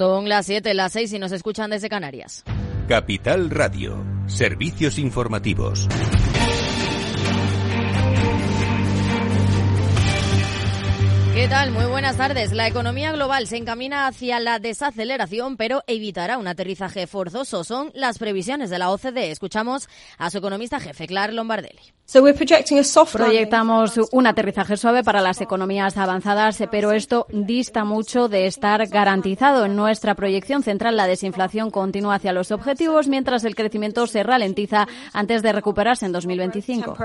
Son las 7, las 6 y nos escuchan desde Canarias. Capital Radio, servicios informativos. ¿Qué tal? Muy buenas tardes. La economía global se encamina hacia la desaceleración, pero evitará un aterrizaje forzoso. Son las previsiones de la OCDE. Escuchamos a su economista jefe, Clar Lombardelli. Proyectamos un aterrizaje suave para las economías avanzadas, pero esto dista mucho de estar garantizado. En nuestra proyección central, la desinflación continúa hacia los objetivos, mientras el crecimiento se ralentiza antes de recuperarse en 2025.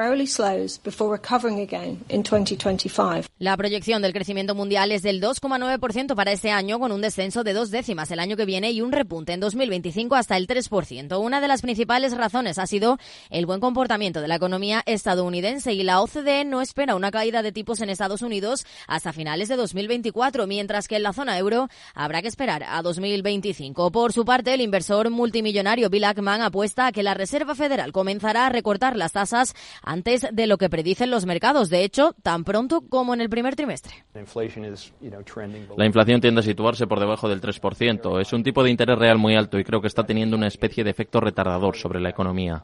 La proyección del crecimiento mundial es del 2,9% para este año, con un descenso de dos décimas el año que viene y un repunte en 2025 hasta el 3%. Una de las principales razones ha sido el buen comportamiento de la economía estadounidense y la OCDE no espera una caída de tipos en Estados Unidos hasta finales de 2024, mientras que en la zona euro habrá que esperar a 2025. Por su parte, el inversor multimillonario Bill Ackman apuesta a que la Reserva Federal comenzará a recortar las tasas antes de lo que predicen los mercados, de hecho, tan pronto como en el primer trimestre. La inflación tiende a situarse por debajo del 3%. Es un tipo de interés real muy alto y creo que está teniendo una especie de efecto retardador sobre la economía.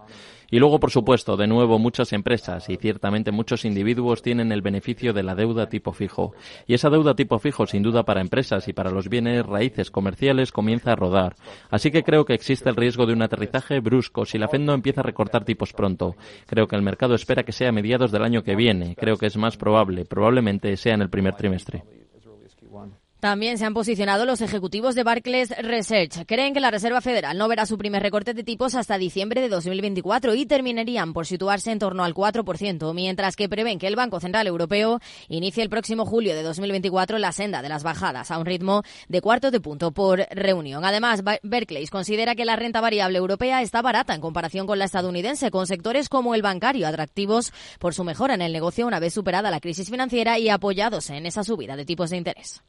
Y luego, por supuesto, de nuevo, muchas empresas y ciertamente muchos individuos tienen el beneficio de la deuda tipo fijo. Y esa deuda tipo fijo, sin duda, para empresas y para los bienes raíces comerciales comienza a rodar. Así que creo que existe el riesgo de un aterrizaje brusco si la Fed no empieza a recortar tipos pronto. Creo que el mercado espera que sea a mediados del año que viene. Creo que es más probable. Probablemente sea en el primer trimestre. También se han posicionado los ejecutivos de Barclays Research. Creen que la Reserva Federal no verá su primer recorte de tipos hasta diciembre de 2024 y terminarían por situarse en torno al 4%, mientras que prevén que el Banco Central Europeo inicie el próximo julio de 2024 la senda de las bajadas a un ritmo de cuarto de punto por reunión. Además, Barclays considera que la renta variable europea está barata en comparación con la estadounidense, con sectores como el bancario atractivos por su mejora en el negocio una vez superada la crisis financiera y apoyados en esa subida de tipos de interés.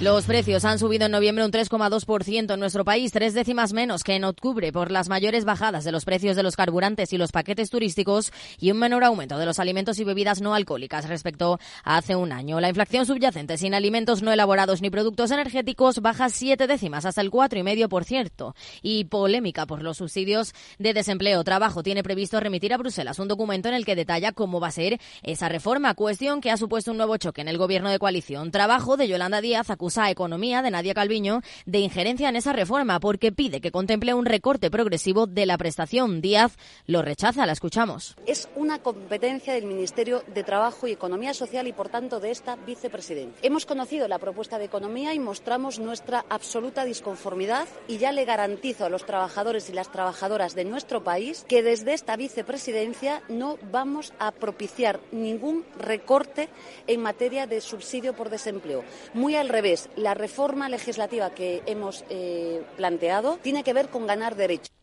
Los precios han subido en noviembre un 3,2% en nuestro país, tres décimas menos que en octubre por las mayores bajadas de los precios de los carburantes y los paquetes turísticos y un menor aumento de los alimentos y bebidas no alcohólicas respecto a hace un año. La inflación subyacente sin alimentos no elaborados ni productos energéticos baja siete décimas hasta el 4,5% y polémica por los subsidios de desempleo. Trabajo tiene previsto remitir a Bruselas un documento en el que detalla cómo va a ser esa reforma, cuestión que ha supuesto un nuevo choque en el gobierno de coalición. Trabajo de Yolanda Díaz acusa a Economía de Nadia Calviño de injerencia en esa reforma porque pide que contemple un recorte progresivo de la prestación. Díaz lo rechaza, la escuchamos. Es una competencia del Ministerio de Trabajo y Economía Social y, por tanto, de esta vicepresidencia. Hemos conocido la propuesta de Economía y mostramos nuestra absoluta disconformidad y ya le garantizo a los trabajadores y las trabajadoras de nuestro país que desde esta vicepresidencia no vamos a propiciar ningún recorte en materia de subsidio por desempleo. Muy al revés, la reforma legislativa que hemos eh, planteado tiene que ver con ganar derechos.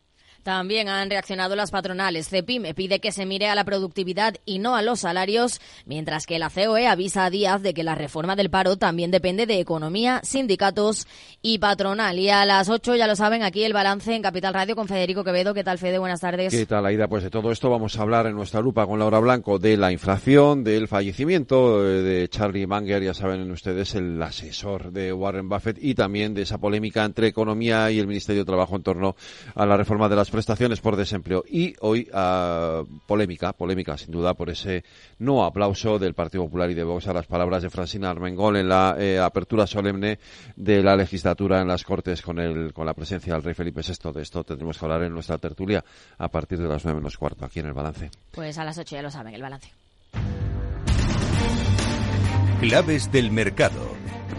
También han reaccionado las patronales. CEPIME pide que se mire a la productividad y no a los salarios, mientras que la COE avisa a Díaz de que la reforma del paro también depende de economía, sindicatos y patronal. Y a las 8, ya lo saben, aquí el balance en Capital Radio con Federico Quevedo. ¿Qué tal, Fede? Buenas tardes. ¿Qué tal, Aida? Pues de todo esto vamos a hablar en nuestra lupa con Laura Blanco de la inflación, del fallecimiento eh, de Charlie Munger, ya saben ustedes, el asesor de Warren Buffett, y también de esa polémica entre economía y el Ministerio de Trabajo en torno a la reforma de las prestaciones por desempleo. Y hoy uh, polémica, polémica sin duda por ese no aplauso del Partido Popular y de Vox a las palabras de Francina Armengol en la eh, apertura solemne de la legislatura en las Cortes con, el, con la presencia del rey Felipe VI. De esto tendremos que hablar en nuestra tertulia a partir de las nueve menos cuarto aquí en el balance. Pues a las ocho ya lo saben, el balance. Claves del mercado.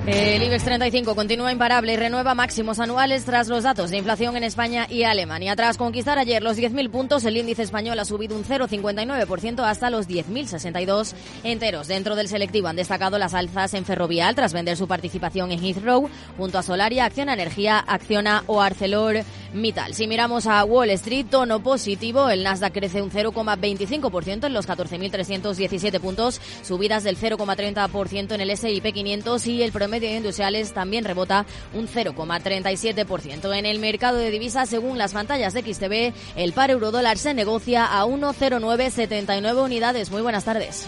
El IBEX 35 continúa imparable y renueva máximos anuales tras los datos de inflación en España y Alemania. Tras conquistar ayer los 10.000 puntos, el índice español ha subido un 0,59% hasta los 10.062 enteros. Dentro del selectivo han destacado las alzas en Ferrovial tras vender su participación en Heathrow, junto a Solaria, Acciona Energía, Acciona o Arcelor Mittal. Si miramos a Wall Street, tono positivo, el Nasdaq crece un 0,25% en los 14.317 puntos, subidas del 0,30% en el S&P 500 y el promedio de industriales también rebota un 0,37%. En el mercado de divisas, según las pantallas de XTV, el par euro dólar se negocia a 1,0979 unidades. Muy buenas tardes.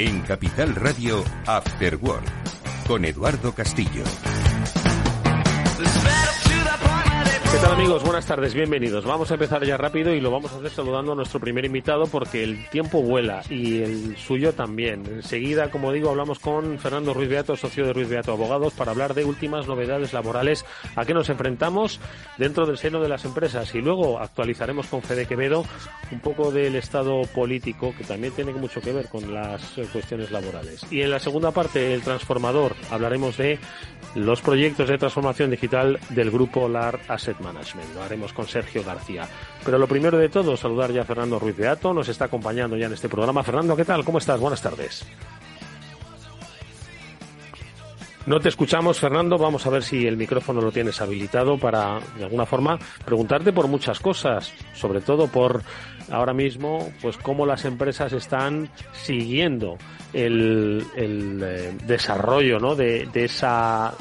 En Capital Radio After Work con Eduardo Castillo. ¿Qué tal amigos? Buenas tardes, bienvenidos. Vamos a empezar ya rápido y lo vamos a hacer saludando a nuestro primer invitado porque el tiempo vuela y el suyo también. Enseguida, como digo, hablamos con Fernando Ruiz Beato, socio de Ruiz Beato Abogados, para hablar de últimas novedades laborales a qué nos enfrentamos dentro del seno de las empresas y luego actualizaremos con Fede Quevedo un poco del estado político que también tiene mucho que ver con las cuestiones laborales. Y en la segunda parte, el transformador, hablaremos de los proyectos de transformación digital del grupo LAR Asset Management. Lo haremos con Sergio García. Pero lo primero de todo, saludar ya a Fernando Ruiz de Ato, nos está acompañando ya en este programa. Fernando, ¿qué tal? ¿Cómo estás? Buenas tardes. No te escuchamos, Fernando. Vamos a ver si el micrófono lo tienes habilitado para, de alguna forma, preguntarte por muchas cosas, sobre todo por ahora mismo, pues cómo las empresas están siguiendo el, eh, desarrollo, ¿no? De, esa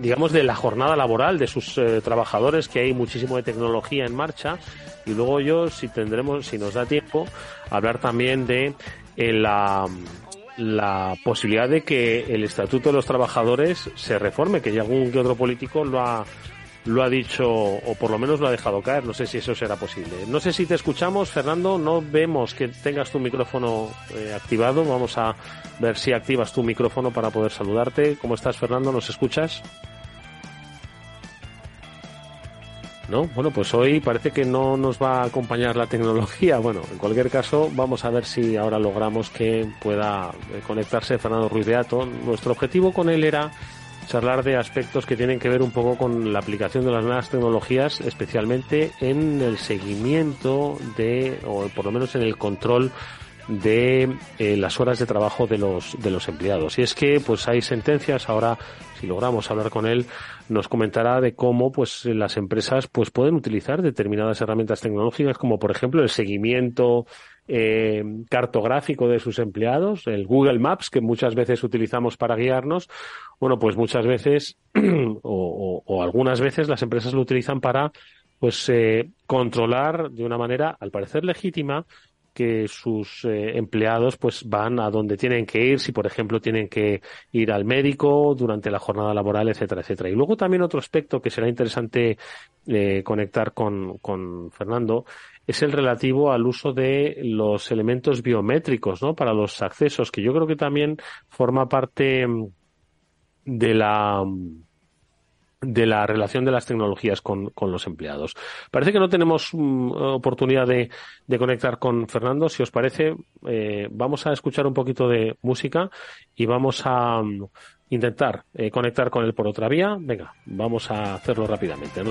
digamos, de la jornada laboral de sus eh, trabajadores, que hay muchísimo de tecnología en marcha. Y luego yo, si tendremos, si nos da tiempo, hablar también de eh, la, la posibilidad de que el Estatuto de los Trabajadores se reforme, que ya algún que otro político lo ha, lo ha dicho, o por lo menos lo ha dejado caer. No sé si eso será posible. No sé si te escuchamos, Fernando. No vemos que tengas tu micrófono eh, activado. Vamos a ver si activas tu micrófono para poder saludarte. ¿Cómo estás, Fernando? ¿Nos escuchas? ¿no? Bueno, pues hoy parece que no nos va a acompañar la tecnología. Bueno, en cualquier caso, vamos a ver si ahora logramos que pueda eh, conectarse Fernando Ruiz de Ato. Nuestro objetivo con él era charlar de aspectos que tienen que ver un poco con la aplicación de las nuevas tecnologías, especialmente en el seguimiento de, o por lo menos en el control de eh, las horas de trabajo de los de los empleados. Y es que pues hay sentencias ahora si logramos hablar con él nos comentará de cómo pues las empresas pues pueden utilizar determinadas herramientas tecnológicas como por ejemplo el seguimiento eh, cartográfico de sus empleados, el Google Maps que muchas veces utilizamos para guiarnos. Bueno, pues muchas veces o, algunas veces las empresas lo utilizan para pues eh, controlar de una manera al parecer legítima que sus eh, empleados pues van a donde tienen que ir, si por ejemplo tienen que ir al médico durante la jornada laboral, etcétera, etcétera. Y luego también otro aspecto que será interesante eh, conectar con, con Fernando es el relativo al uso de los elementos biométricos, ¿no? Para los accesos, que yo creo que también forma parte mm, de la de la relación de las tecnologías con, los empleados. Parece que no tenemos mm, oportunidad de, conectar con Fernando. Si os parece, eh, vamos a escuchar un poquito de música y vamos a mm, intentar eh, conectar con él por otra vía. Venga, vamos a hacerlo rápidamente.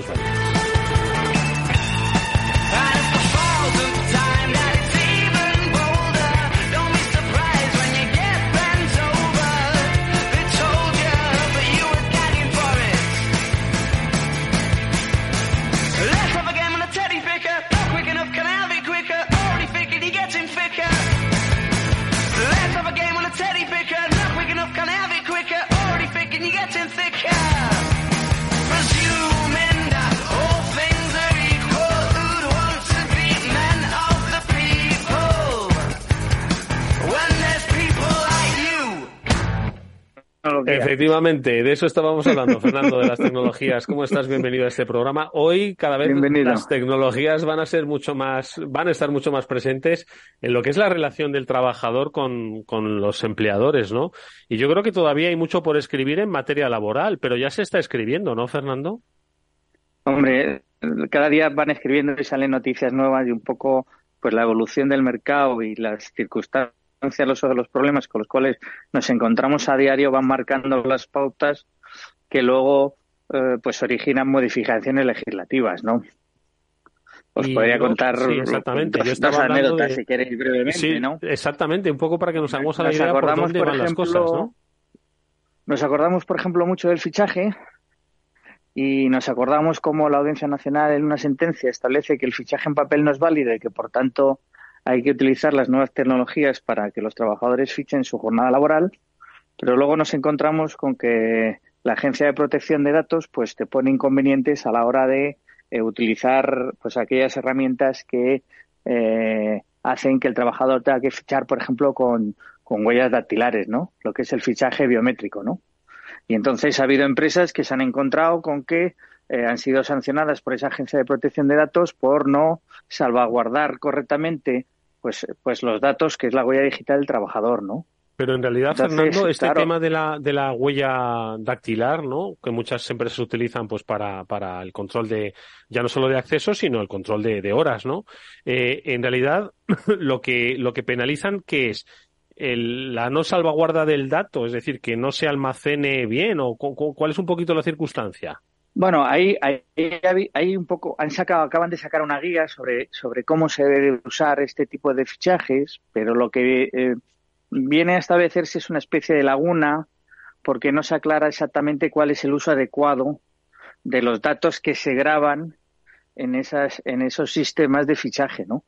Efectivamente, de eso estábamos hablando, Fernando, de las tecnologías. ¿Cómo estás? Bienvenido a este programa. Hoy cada vez las tecnologías van a ser mucho más, van a estar mucho más presentes en lo que es la relación del trabajador con, con los empleadores, ¿no? Y yo creo que todavía hay mucho por escribir en materia laboral, pero ya se está escribiendo, ¿no, Fernando? Hombre, cada día van escribiendo y salen noticias nuevas y un poco pues la evolución del mercado y las circunstancias los, los problemas con los cuales nos encontramos a diario van marcando las pautas que luego eh, pues originan modificaciones legislativas, ¿no? Os podría contar exactamente. Yo estaba anécdotas, si queréis brevemente, ¿no? Exactamente, un poco para que nos hagamos a la idea por dónde van las cosas, ¿no? Nos acordamos, por ejemplo, mucho del fichaje y nos acordamos cómo la Audiencia Nacional en una sentencia establece que el fichaje en papel no es válido y que, por tanto, hay que utilizar las nuevas tecnologías para que los trabajadores fichen su jornada laboral, pero luego nos encontramos con que la Agencia de Protección de Datos pues te pone inconvenientes a la hora de eh, utilizar pues aquellas herramientas que eh, hacen que el trabajador tenga que fichar, por ejemplo, con, con huellas dactilares, ¿no? Lo que es el fichaje biométrico, ¿no? Y entonces ha habido empresas que se han encontrado con que eh, han sido sancionadas por esa agencia de protección de datos por no salvaguardar correctamente pues, pues los datos, que es la huella digital del trabajador, ¿no? Pero en realidad, Fernando, este tema de la, de la huella dactilar, ¿no? Que muchas empresas utilizan pues para, para el control de, ya no solo de acceso, sino el control de, de horas, ¿no? Eh, en realidad, lo que, lo que penalizan, que es? El, la no salvaguarda del dato, es decir, que no se almacene bien, o cuál es un poquito la circunstancia. Bueno, ahí, hay un poco, han sacado, acaban de sacar una guía sobre, sobre cómo se debe usar este tipo de fichajes, pero lo que eh, viene a establecerse es una especie de laguna porque no se aclara exactamente cuál es el uso adecuado de los datos que se graban en esas, en esos sistemas de fichaje, ¿no?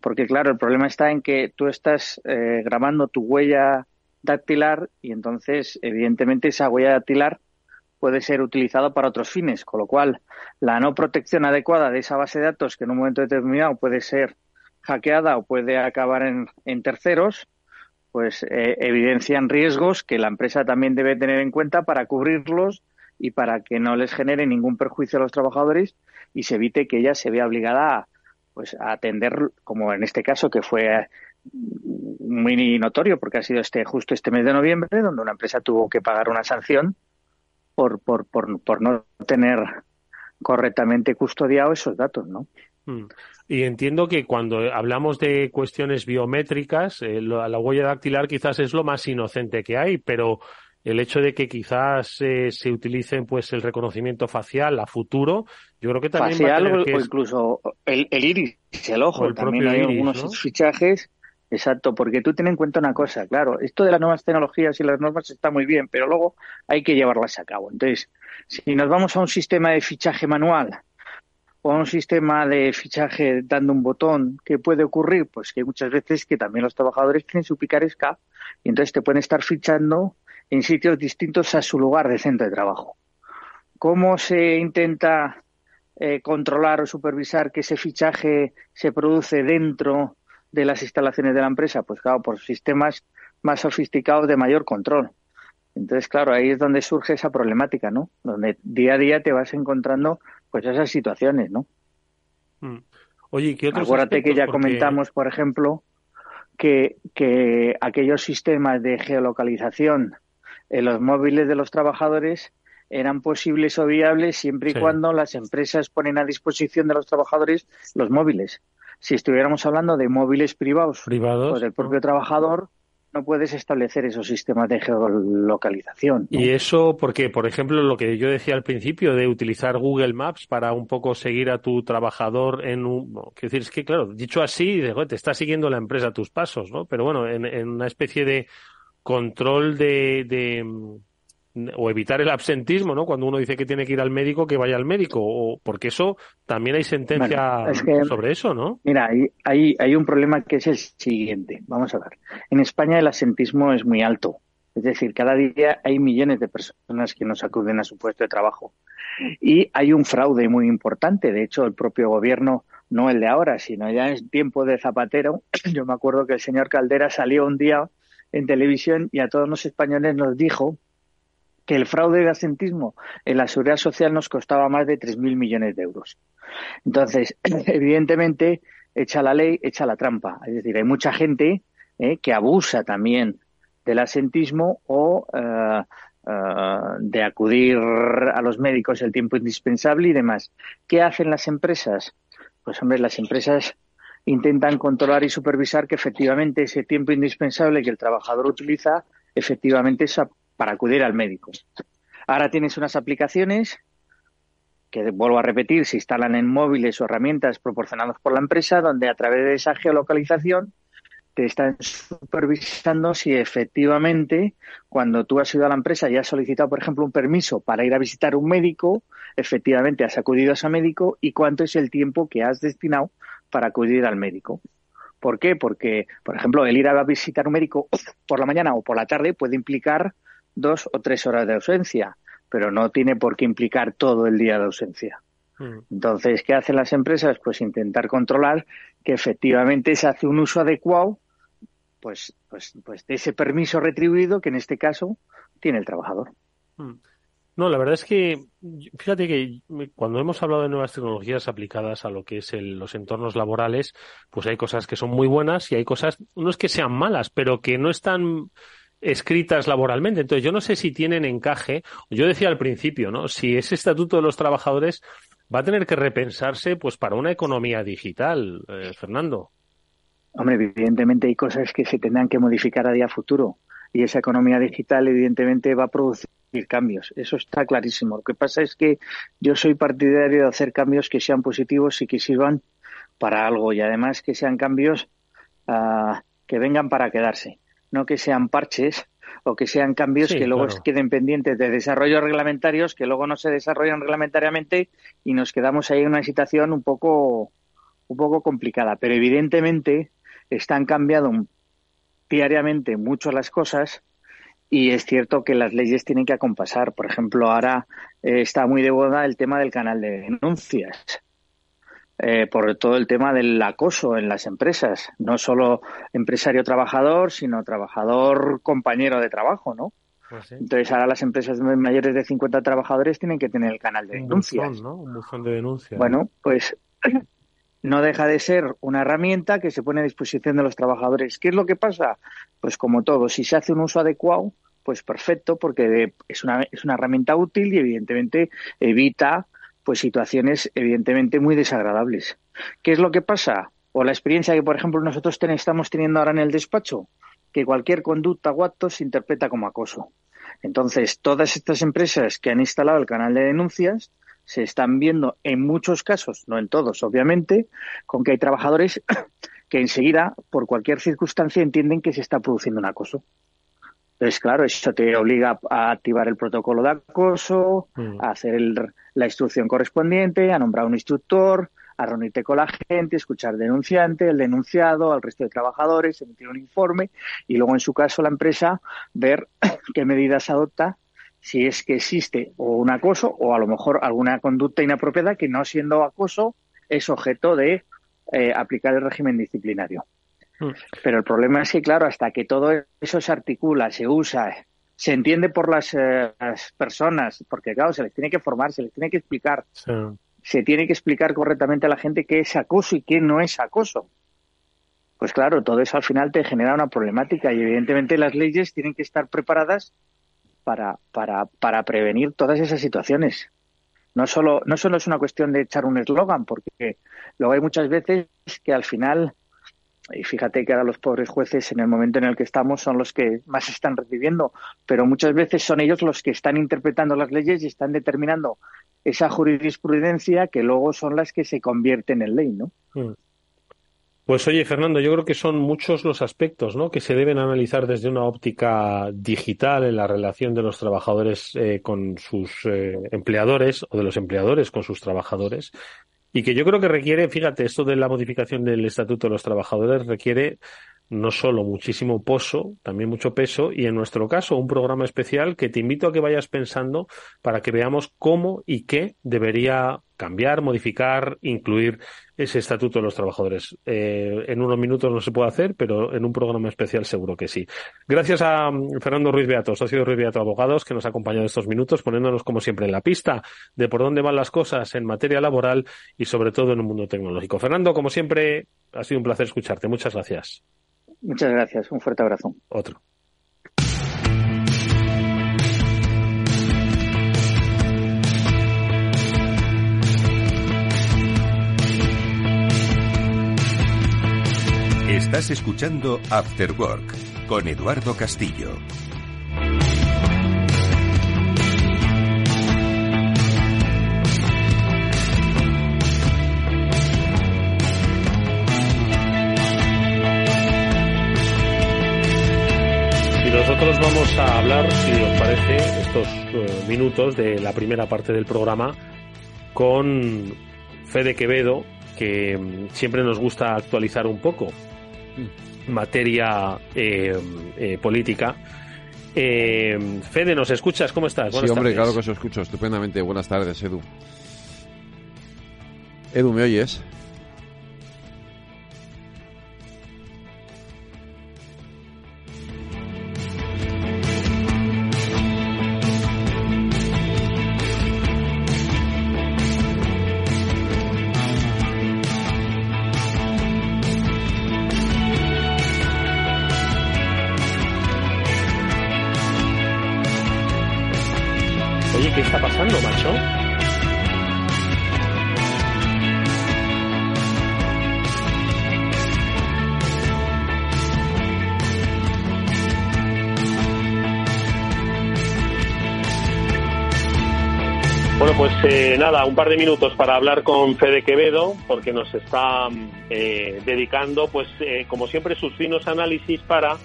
Porque claro, el problema está en que tú estás eh, grabando tu huella dactilar y entonces, evidentemente, esa huella dactilar puede ser utilizado para otros fines, con lo cual la no protección adecuada de esa base de datos, que en un momento determinado puede ser hackeada o puede acabar en, terceros, pues eh, evidencian riesgos que la empresa también debe tener en cuenta para cubrirlos y para que no les genere ningún perjuicio a los trabajadores y se evite que ella se vea obligada a, pues, a atender, como en este caso que fue muy notorio porque ha sido este justo este mes de noviembre donde una empresa tuvo que pagar una sanción por, por, por, por no tener correctamente custodiado esos datos, ¿no? Mm. Y entiendo que cuando hablamos de cuestiones biométricas, eh, la, huella dactilar quizás es lo más inocente que hay, pero el hecho de que quizás eh, se utilicen pues el reconocimiento facial a futuro, yo creo que también facial va a o, incluso el, el, iris, el ojo, también hay algunos fichajes Exacto, porque tú ten en cuenta una cosa, claro, esto de las nuevas tecnologías y las normas está muy bien, pero luego hay que llevarlas a cabo. Entonces, si nos vamos a un sistema de fichaje manual o a un sistema de fichaje dando un botón, ¿qué puede ocurrir? Pues que muchas veces que también los trabajadores tienen su picaresca y entonces te pueden estar fichando en sitios distintos a su lugar de centro de trabajo. ¿Cómo se intenta eh, controlar o supervisar que ese fichaje se produce dentro de las instalaciones de la empresa? Pues claro, por sistemas más sofisticados de mayor control. Entonces, claro, ahí es donde surge esa problemática, ¿no? Donde día a día te vas encontrando pues esas situaciones, ¿no? Mm. Oye, ¿qué otros Acuérdate que ya comentamos, por ejemplo, que, que aquellos sistemas de geolocalización en los móviles de los trabajadores eran posibles o viables siempre y cuando las empresas ponen a disposición de los trabajadores los móviles. Si estuviéramos hablando de móviles privados, privados pues del propio trabajador, no puedes establecer esos sistemas de geolocalización. Y eso porque, por ejemplo, lo que yo decía al principio de utilizar Google Maps para un poco seguir a tu trabajador en un... quiero decir, es que claro, dicho así, te está siguiendo la empresa tus pasos, ¿no? Pero bueno, en, en una especie de control de, de o evitar el absentismo, ¿no? Cuando uno dice que tiene que ir al médico, que vaya al médico, o porque eso también hay sentencia sobre eso, ¿no? Mira, hay, hay, hay un problema que es el siguiente. Vamos a ver. En España el absentismo es muy alto. Es decir, cada día hay millones de personas que nos acuden a su puesto de trabajo. Y hay un fraude muy importante. De hecho, el propio gobierno, no el de ahora, sino ya en tiempo de Zapatero, yo me acuerdo que el señor Caldera salió un día en televisión y a todos los españoles nos dijo que el fraude de asentismo en la seguridad social nos costaba más de 3.000 millones de euros. Entonces, evidentemente, echa la ley, echa la trampa. Es decir, hay mucha gente eh, que abusa también del asentismo o eh, eh, de acudir a los médicos el tiempo indispensable y demás. ¿Qué hacen las empresas? Pues, hombre, las empresas intentan controlar y supervisar que efectivamente ese tiempo indispensable que el trabajador utiliza efectivamente es para acudir al médico. Ahora tienes unas aplicaciones que, vuelvo a repetir, se instalan en móviles o herramientas proporcionadas por la empresa, donde a través de esa geolocalización te están supervisando si efectivamente cuando tú has ido a la empresa y has solicitado, por ejemplo, un permiso para ir a visitar un médico, efectivamente has acudido a ese médico y cuánto es el tiempo que has destinado para acudir al médico. ¿Por qué? Porque, por ejemplo, el ir a visitar un médico por la mañana o por la tarde puede implicar dos o tres horas de ausencia, pero no tiene por qué implicar todo el día de ausencia. Mm. Entonces, ¿qué hacen las empresas? Pues intentar controlar que efectivamente se hace un uso adecuado pues, pues, pues de ese permiso retribuido que en este caso tiene el trabajador. Mm. No, la verdad es que, fíjate que cuando hemos hablado de nuevas tecnologías aplicadas a lo que es los entornos laborales, pues hay cosas que son muy buenas y hay cosas, no es que sean malas, pero que no están escritas laboralmente. Entonces, yo no sé si tienen encaje. Yo decía al principio, ¿no? Si ese estatuto de los trabajadores va a tener que repensarse, pues, para una economía digital, eh, Fernando. Hombre, evidentemente hay cosas que se tendrán que modificar a día futuro y esa economía digital, evidentemente, va a producir cambios. Eso está clarísimo. Lo que pasa es que yo soy partidario de hacer cambios que sean positivos y que sirvan para algo y además que sean cambios uh, que vengan para quedarse no que sean parches o que sean cambios que luego queden pendientes de desarrollos reglamentarios que luego no se desarrollan reglamentariamente y nos quedamos ahí en una situación un poco un poco complicada. Pero evidentemente están cambiando diariamente mucho las cosas y es cierto que las leyes tienen que acompasar. Por ejemplo ahora eh, está muy de boda el tema del canal de denuncias eh, por todo el tema del acoso en las empresas, no solo empresario trabajador, sino trabajador compañero de trabajo, ¿no? Pues Entonces ahora las empresas mayores de 50 trabajadores tienen que tener el canal de denuncias. ¿no? Un buzón de denuncias. Bueno, pues no deja de ser una herramienta que se pone a disposición de los trabajadores. ¿Qué es lo que pasa? Pues como todo, si se hace un uso adecuado, pues perfecto, porque es una, es una herramienta útil y evidentemente evita pues situaciones evidentemente muy desagradables. ¿Qué es lo que pasa? O la experiencia que, por ejemplo, nosotros estamos teniendo ahora en el despacho, que cualquier conducta o acto se interpreta como acoso. Entonces, todas estas empresas que han instalado el canal de denuncias se están viendo en muchos casos, no en todos, obviamente, con que hay trabajadores que enseguida, por cualquier circunstancia, entienden que se está produciendo un acoso. Entonces, claro, eso te obliga a activar el protocolo de acoso, mm. a hacer la instrucción correspondiente, a nombrar un instructor, a reunirte con la gente, escuchar al denunciante, el denunciado, al resto de trabajadores, emitir un informe y luego, en su caso, la empresa ver qué medidas adopta si es que existe o un acoso o a lo mejor alguna conducta inapropiada que no siendo acoso es objeto de eh, aplicar el régimen disciplinario. Mm. Pero el problema es que, claro, hasta que todo eso se articula, se usa, se entiende por las, eh, personas, porque, claro, se les tiene que formar, se les tiene que explicar. Se tiene que explicar correctamente a la gente qué es acoso y qué no es acoso. Pues claro, todo eso al final te genera una problemática y evidentemente las leyes tienen que estar preparadas para, para, para prevenir todas esas situaciones. No solo, no solo es una cuestión de echar un eslogan, porque luego hay muchas veces que al final, y fíjate que ahora los pobres jueces en el momento en el que estamos son los que más están recibiendo, pero muchas veces son ellos los que están interpretando las leyes y están determinando esa jurisprudencia que luego son las que se convierten en ley, ¿no? Mm. Pues oye, Fernando, yo creo que son muchos los aspectos ¿no? que se deben analizar desde una óptica digital en la relación de los trabajadores eh, con sus eh, empleadores o de los empleadores con sus trabajadores y que yo creo que requiere, fíjate, esto de la modificación del Estatuto de los Trabajadores requiere no solo muchísimo pozo, también mucho peso y en nuestro caso un programa especial que te invito a que vayas pensando para que veamos cómo y qué debería cambiar, modificar, incluir ese estatuto de los trabajadores. Eh, en unos minutos no se puede hacer, pero en un programa especial seguro que sí. Gracias a mm, Fernando Ruiz Beato, socio Ruiz Beato Abogados, que nos ha acompañado estos minutos, poniéndonos como siempre en la pista de por dónde van las cosas en materia laboral y sobre todo en un mundo tecnológico. Fernando, como siempre, ha sido un placer escucharte. Muchas gracias. Muchas gracias. Un fuerte abrazo. Otro. Estás escuchando After Work con Eduardo Castillo. Y nosotros vamos a hablar, si os parece, estos eh, minutos de la primera parte del programa con Fede Quevedo, que mm, siempre nos gusta actualizar un poco materia eh, eh, política. Eh, Fede, ¿nos escuchas? ¿Cómo estás? sí, hombre, claro que os escucho estupendamente. Buenas tardes, Edu. Edu, ¿me oyes? Eh, nada, un par de minutos para hablar con Fede Quevedo, porque nos está eh, dedicando, pues, eh, como siempre, sus finos análisis para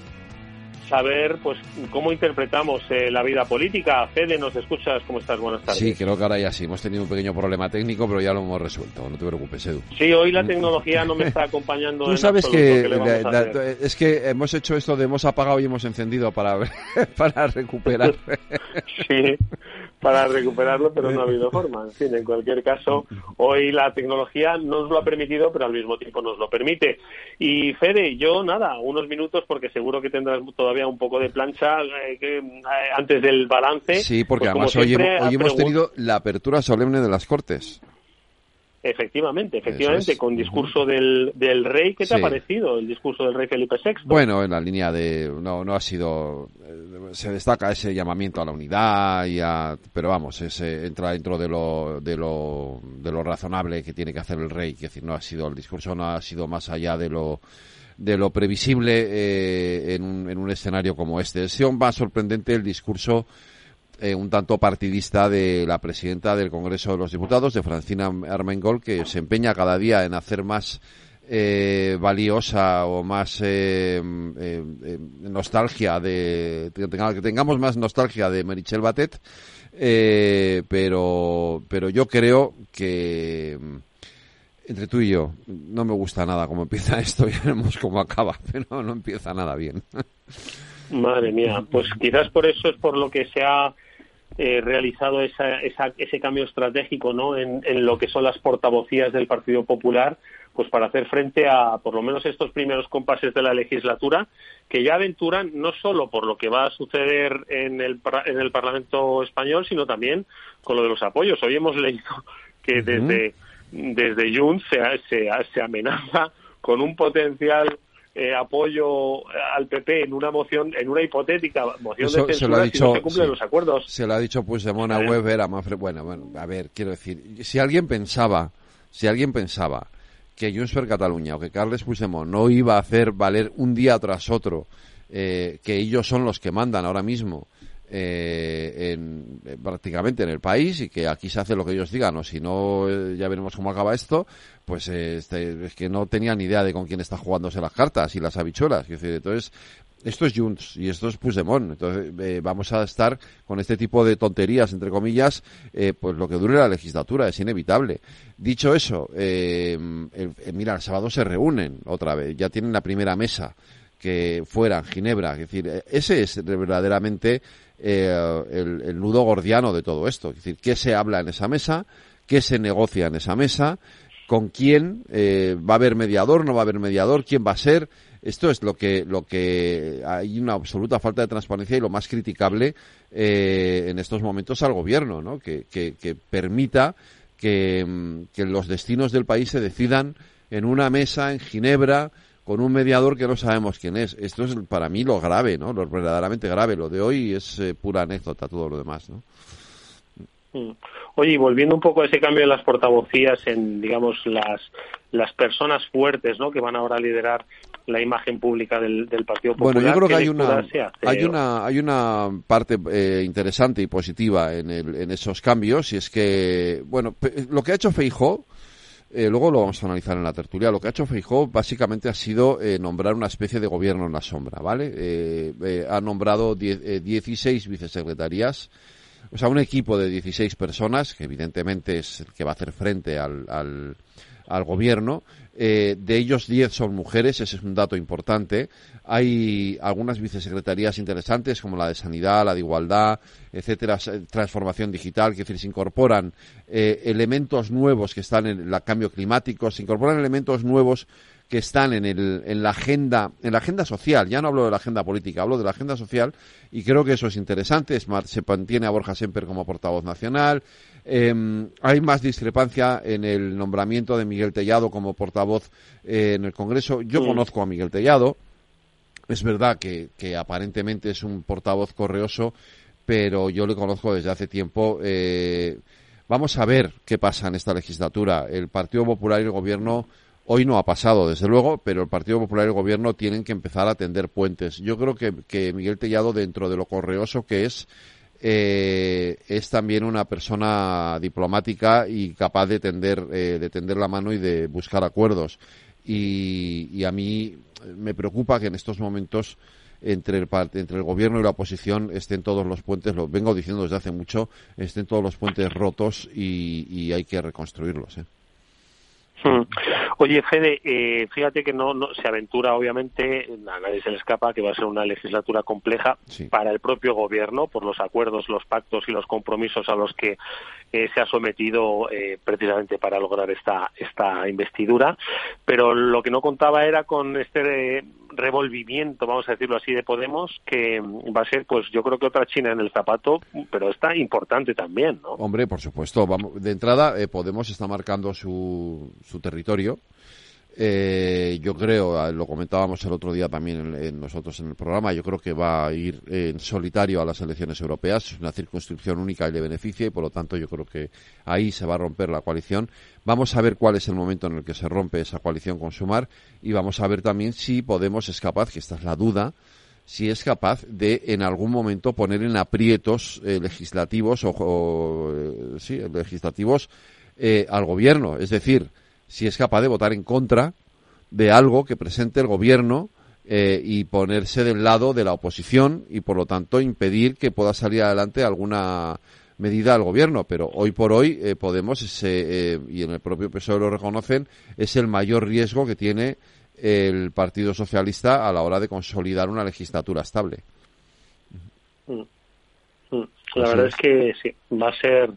saber, pues, cómo interpretamos la vida política. Fede, ¿nos escuchas? ¿Cómo estás? Buenas tardes. Sí, creo que ahora ya sí. Hemos tenido un pequeño problema técnico, pero ya lo hemos resuelto. No te preocupes, Edu. Sí, hoy la tecnología no me está acompañando. Tú sabes que, es que hemos hecho esto de hemos apagado y hemos encendido para, para recuperar. sí para recuperarlo, pero no ha habido forma. En fin, en cualquier caso, hoy la tecnología no nos lo ha permitido, pero al mismo tiempo nos lo permite. Y Fede, yo nada, unos minutos porque seguro que tendrás todavía un poco de plancha eh, eh, antes del balance. Sí, porque pues además hoy, hoy hemos tenido la apertura solemne de las Cortes. Efectivamente, efectivamente, con discurso del, del rey. ¿Qué te ha parecido el discurso del rey Felipe VI? Bueno, en la línea de... No, no ha sido... Eh, se destaca ese llamamiento a la unidad, y a, pero vamos, ese, entra dentro de lo, de, lo, de lo razonable que tiene que hacer el rey. Es decir, no ha sido... El discurso no ha sido más allá de lo de lo previsible eh, en, un, en un escenario como este. Es más sorprendente el discurso eh, un tanto partidista de la presidenta del Congreso de los Diputados, de Francina Armengol, que se empeña cada día en hacer más eh, valiosa o más eh, nostalgia de que tengamos más nostalgia de Merichel Batet pero pero yo creo que entre tú y yo no me gusta nada cómo empieza esto y veremos cómo acaba pero no empieza nada bien Madre mía, pues quizás por eso es por lo que se ha eh, realizado esa, ese cambio estratégico ¿no? En, lo que son las portavocías del Partido Popular, pues para hacer frente a por lo menos estos primeros compases de la legislatura, que ya aventuran no solo por lo que va a suceder en el, en el Parlamento español, sino también con lo de los apoyos. Hoy hemos leído que desde, desde Junts se, se, se amenaza con un potencial eh, apoyo al PP en una moción, en una hipotética moción de censura si no se cumplen los acuerdos. Se lo ha dicho pues de Mona Weber a Manfred. Bueno, bueno, a ver, quiero decir, si alguien pensaba, si alguien pensaba que Junts per Cataluña o que Carles Puigdemont no iba a hacer valer un día tras otro eh, que ellos son los que mandan ahora mismo eh, en, eh, prácticamente en el país y que aquí se hace lo que ellos digan o si no eh, ya veremos cómo acaba esto pues este, es que no tenían ni idea de con quién está jugándose las cartas y las habichuelas. Entonces esto es Junts y esto es Puigdemont. Entonces vamos a estar con este tipo de tonterías entre comillas pues lo que dure la legislatura es inevitable. Dicho eso mira el sábado se reúnen otra vez ya tienen la primera mesa que fuera en Ginebra. Es decir, ese es verdaderamente eh, el, nudo gordiano de todo esto. Es decir, qué se habla en esa mesa, qué se negocia en esa mesa, con quién eh, va a haber mediador, no va a haber mediador, quién va a ser. Esto es lo que, lo que hay una absoluta falta de transparencia y lo más criticable eh, en estos momentos al gobierno, ¿no? que, que, permita que, mm, que los destinos del país se decidan en una mesa en Ginebra con un mediador que no sabemos quién es. Esto es para mí lo grave, ¿no? Lo verdaderamente grave. Lo de hoy es eh, pura anécdota, todo lo demás, ¿no? Mm. Oye, y volviendo un poco a ese cambio en las portavocías, en, digamos, las, las personas fuertes, ¿no? Que van ahora a liderar la imagen pública del, Partido Popular. Bueno, yo creo que hay una, hay una, hay una parte eh, interesante y positiva en, el, en esos cambios, y es que, bueno, lo que ha hecho Feijó, eh, luego lo vamos a analizar en la tertulia. Lo que ha hecho Feijó básicamente ha sido eh, nombrar una especie de gobierno en la sombra, ¿vale? Eh, ha nombrado 16 vicesecretarías, o sea, un equipo de 16 personas, que evidentemente es el que va a hacer frente al, al gobierno, eh, de ellos 10 son mujeres, ese es un dato importante. Hay algunas vicesecretarías interesantes como la de Sanidad, la de Igualdad, etcétera, transformación digital, que decir, se incorporan eh, elementos nuevos que están en el cambio climático, se incorporan elementos nuevos que están en, el, en la agenda en la agenda social. Ya no hablo de la agenda política hablo de la agenda social y creo que eso es interesante. Es se mantiene a Borja Semper como portavoz nacional eh, hay más discrepancia en el nombramiento de Miguel Tellado como portavoz eh, en el Congreso. Yo conozco a Miguel Tellado. Es verdad que, aparentemente es un portavoz correoso, pero yo le conozco desde hace tiempo. Eh, vamos a ver qué pasa en esta legislatura. El Partido Popular y el Gobierno hoy no ha pasado, desde luego, pero el Partido Popular y el Gobierno tienen que empezar a tender puentes. Yo creo que, que Miguel Tellado, dentro de lo correoso que es, eh, es también una persona diplomática y capaz de tender, eh, de tender la mano y de buscar acuerdos. Y, a mí me preocupa que en estos momentos entre el, entre el gobierno y la oposición estén todos los puentes, lo vengo diciendo desde hace mucho, estén todos los puentes rotos y, y hay que reconstruirlos. ¿eh? Hmm. Oye, Fede, eh, fíjate que no, no, se aventura, obviamente, a nadie se le escapa que va a ser una legislatura compleja para el propio gobierno por los acuerdos, los pactos y los compromisos a los que eh, se ha sometido eh, precisamente para lograr esta, esta investidura. Pero lo que no contaba era con este revolvimiento, vamos a decirlo así, de Podemos, que va a ser, pues yo creo que otra China en el zapato, pero está importante también, ¿no? Hombre, por supuesto. Vamos, de entrada, Podemos está marcando su, su territorio eh, yo creo, ah, lo comentábamos el otro día también en, nosotros en el programa, yo creo que va a ir en solitario a las elecciones europeas. Es una circunscripción única y le beneficia y por lo tanto yo creo que ahí se va a romper la coalición. Vamos a ver cuál es el momento en el que se rompe esa coalición con Sumar y vamos a ver también si Podemos es capaz, que esta es la duda, si es capaz de en algún momento poner en aprietos eh, legislativos o, eh, sí, legislativos al gobierno. Es decir, si es capaz de votar en contra de algo que presente el gobierno eh, y ponerse del lado de la oposición y por lo tanto impedir que pueda salir adelante alguna medida del gobierno. Pero hoy por hoy eh, Podemos, eh, y en el propio PSOE lo reconocen, es el mayor riesgo que tiene el Partido Socialista a la hora de consolidar una legislatura estable. Mm. Mm. La verdad es que sí, va a ser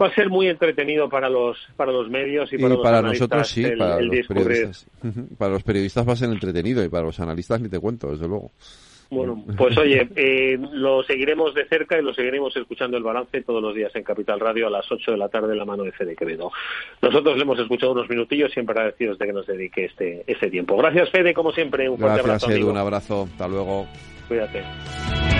va a ser muy entretenido para los para los medios y para, y para nosotros sí para los periodistas para los periodistas va a ser entretenido y para los analistas ni te cuento desde luego Bueno, pues oye, eh, lo seguiremos de cerca y lo seguiremos escuchando el balance todos los días en Capital Radio a las 8 de la tarde en la mano de Fede Quevedo. Nosotros le hemos escuchado unos minutillos, siempre agradecidos de que nos dedique este, este tiempo. Gracias, Fede, como siempre. Un fuerte Gracias, abrazo. Edu, un abrazo. Hasta luego. Cuídate.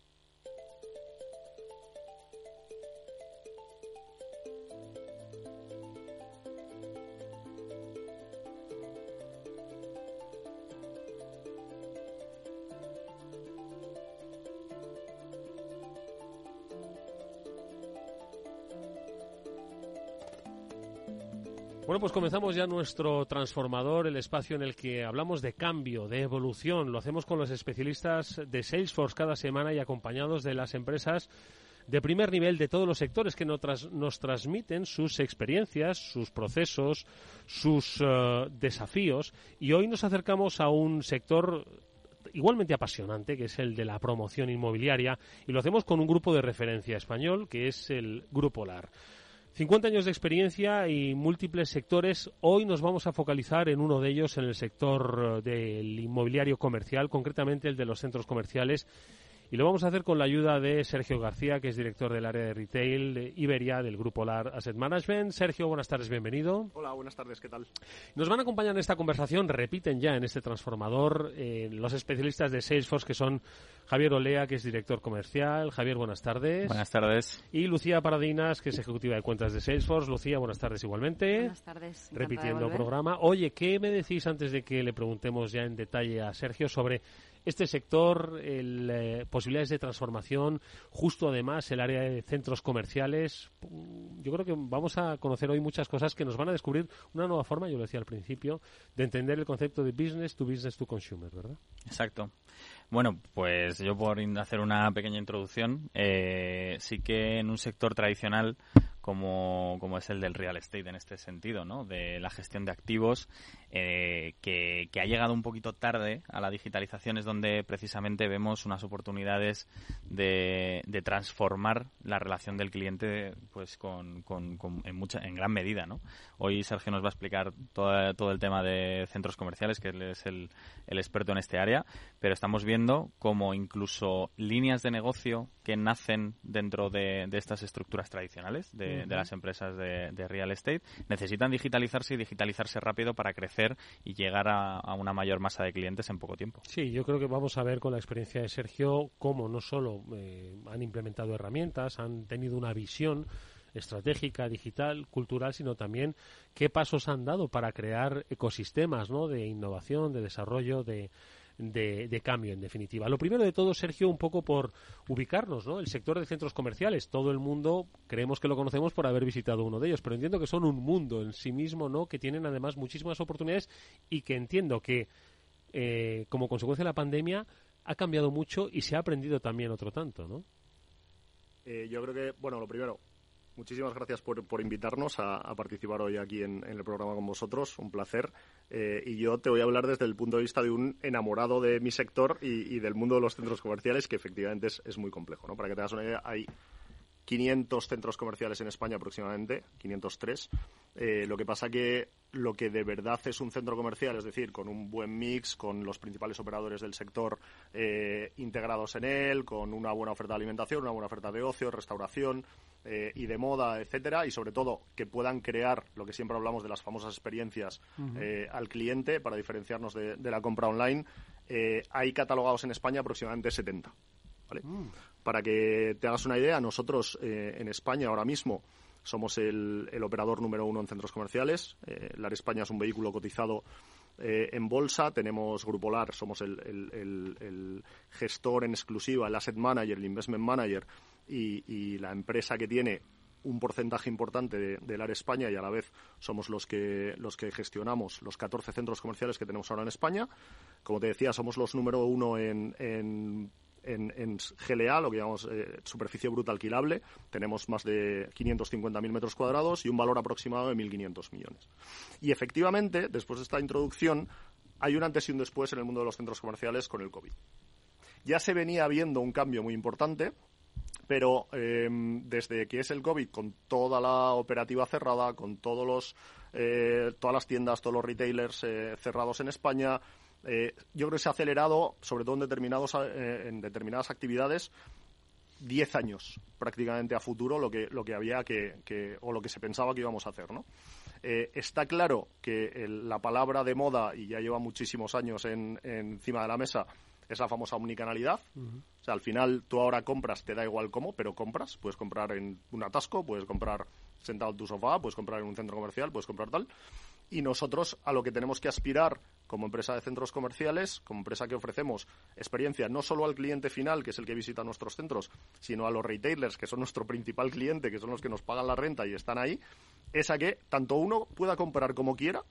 Bueno, pues comenzamos ya nuestro transformador, el espacio en el que hablamos de cambio, de evolución. Lo hacemos con los especialistas de Salesforce cada semana y acompañados de las empresas de primer nivel de todos los sectores que nos, transmiten sus experiencias, sus procesos, sus eh, desafíos. Y hoy nos acercamos a un sector igualmente apasionante, que es el de la promoción inmobiliaria, y lo hacemos con un grupo de referencia español, que es el Grupo LAR. 50 años de experiencia y múltiples sectores. Hoy nos vamos a focalizar en uno de ellos, en el sector eh, del inmobiliario comercial, concretamente el de los centros comerciales. Y lo vamos a hacer con la ayuda de Sergio García, que es director del área de retail de Iberia del Grupo LAR Asset Management. Sergio, buenas tardes, bienvenido. Hola, buenas tardes, ¿qué tal? Nos van a acompañar en esta conversación, repiten ya en este transformador, eh, los especialistas de Salesforce, que son Javier Olea, que es director comercial. Javier, buenas tardes. Buenas tardes. Y Lucía Paradinas, que es ejecutiva de cuentas de Salesforce. Lucía, buenas tardes igualmente. Buenas tardes. Repitiendo programa. Oye, ¿qué me decís antes de que le preguntemos ya en detalle a Sergio sobre este sector, el, eh, posibilidades de transformación, justo además el área de centros comerciales? Mm, Yo creo que vamos a conocer hoy muchas cosas que nos van a descubrir una nueva forma, yo lo decía al principio, de entender el concepto de business to business to consumer, ¿verdad? Exacto. Bueno, pues yo por hacer una pequeña introducción, eh, sí que en un sector tradicional como, como es el del real estate en este sentido, ¿no? De la gestión de activos, eh, que, ha llegado un poquito tarde a la digitalización, es donde precisamente vemos unas oportunidades de, transformar la relación del cliente pues con, con- en, mucha, en gran medida, ¿no? Hoy Sergio nos va a explicar todo, todo el tema de centros comerciales, que él es el, experto en este área, pero estamos viendo como incluso líneas de negocio que nacen dentro de, de estas estructuras tradicionales de, de las empresas de, de real estate necesitan digitalizarse y digitalizarse rápido para crecer y llegar a, a una mayor masa de clientes en poco tiempo. Sí, yo creo que vamos a ver con la experiencia de Sergio cómo no solo eh, han implementado herramientas, han tenido una visión estratégica, digital, cultural, sino también qué pasos han dado para crear ecosistemas ¿no? de innovación, de desarrollo, de, de, cambio, en definitiva. Lo primero de todo, Sergio, un poco por ubicarnos, ¿no? El sector de centros comerciales. Todo el mundo creemos que lo conocemos por haber visitado uno de ellos, pero entiendo que son un mundo en sí mismo, ¿no? Que tienen además muchísimas oportunidades y que entiendo que eh, como consecuencia de la pandemia ha cambiado mucho y se ha aprendido también otro tanto, ¿no? Eh, yo creo que, bueno, lo primero, muchísimas gracias por, por invitarnos a, participar hoy aquí en, el programa con vosotros. Un placer. Eh, y yo te voy a hablar desde el punto de vista de un enamorado de mi sector y, del mundo de los centros comerciales, que efectivamente es, es, muy complejo. ¿no? Para que te hagas una idea, hay 500 centros comerciales en España aproximadamente, 503. Eh, lo que pasa que lo que de verdad es un centro comercial, es decir, con un buen mix, con los principales operadores del sector eh, integrados en él, con una buena oferta de alimentación, una buena oferta de ocio, restauración eh, y de moda, etcétera, y sobre todo que puedan crear lo que siempre hablamos de las famosas experiencias al cliente para diferenciarnos de, de la compra online. hay catalogados en España aproximadamente 70. Mm. Para que te hagas una idea, nosotros eh, en España ahora mismo somos el, operador número uno en centros comerciales. Eh, LAR España es un vehículo cotizado eh, en bolsa. Tenemos Grupo LAR, somos el, gestor en exclusiva, el asset manager, el investment manager y, la empresa que tiene un porcentaje importante de, LAR España y a la vez somos los que, los que gestionamos los 14 centros comerciales que tenemos ahora en España. Como te decía, somos los número uno en en, en GLA, lo que llamamos eh, superficie bruta alquilable, tenemos más de 550.000 metros cuadrados y un valor aproximado de 1.500 millones. Y efectivamente, después de esta introducción, hay un antes y un después en el mundo de los centros comerciales con el COVID. Ya se venía viendo un cambio muy importante, pero em, desde que es el COVID, con toda la operativa cerrada, con todos los, eh, todas las tiendas, todos los retailers eh, cerrados en España, eh, yo creo que se ha acelerado, sobre todo en, determinados, eh, en determinadas actividades, 10 años prácticamente a futuro lo que, lo que había que, o lo que se pensaba que íbamos a hacer, ¿no? Eh, está claro que la palabra de moda, y ya lleva muchísimos años en, encima de la mesa, es la famosa omnicanalidad. O sea, al final tú ahora compras, te da igual cómo, pero compras. Puedes comprar en un atasco, puedes comprar sentado en tu sofá, puedes comprar en un centro comercial, puedes comprar tal y nosotros a lo que tenemos que aspirar como empresa de centros comerciales, como empresa que ofrecemos experiencia no solo al cliente final, que es el que visita nuestros centros, sino a los retailers, que son nuestro principal cliente, que son los que nos pagan la renta y están ahí, es a que tanto uno pueda comprar como quiera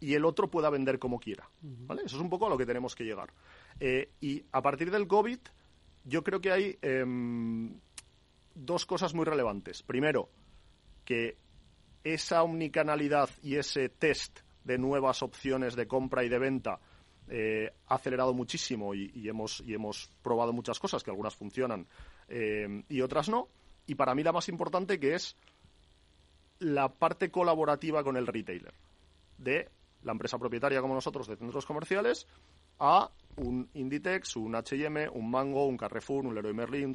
y el otro pueda vender como quiera. ¿vale? Eso es un poco a lo que tenemos que llegar. Eh, y a partir del COVID, yo creo que hay em, dos cosas muy relevantes. Primero, que esa omnicanalidad y ese test de nuevas opciones de compra y de venta eh, ha acelerado muchísimo y, hemos, y hemos probado muchas cosas, que algunas funcionan eh, y otras no. Y para mí la más importante que es la parte colaborativa con el retailer, de la empresa propietaria como nosotros de centros comerciales a un Inditex, un H&M, un Mango, un Carrefour, un Leroy Merlin,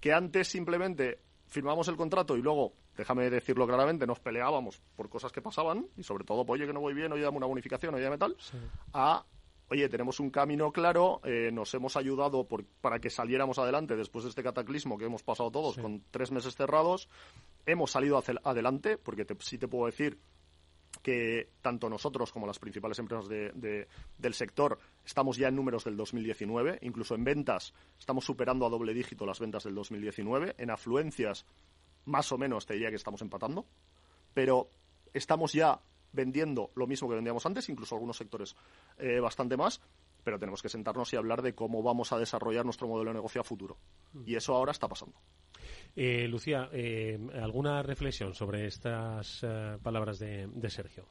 que antes simplemente firmamos el contrato y luego, déjame decirlo claramente, nos peleábamos por cosas que pasaban y sobre todo, pues, oye, que no voy bien, oye, dame una bonificación, oye, dame tal, a, oye, tenemos un camino claro, eh, nos hemos ayudado por, para que saliéramos adelante después de este cataclismo que hemos pasado todos con tres meses cerrados, hemos salido adelante, porque te, sí te puedo decir que tanto nosotros como las principales empresas de, del sector estamos ya en números del 2019, incluso en ventas estamos superando a doble dígito las ventas del 2019, en afluencias más o menos te diría que estamos empatando, pero estamos ya vendiendo lo mismo que vendíamos antes, incluso algunos sectores eh, bastante más, pero tenemos que sentarnos y hablar de cómo vamos a desarrollar nuestro modelo de negocio a futuro. Mm. Y eso ahora está pasando. Eh, Lucía, eh, ¿alguna reflexión sobre estas eh, palabras de, Sergio?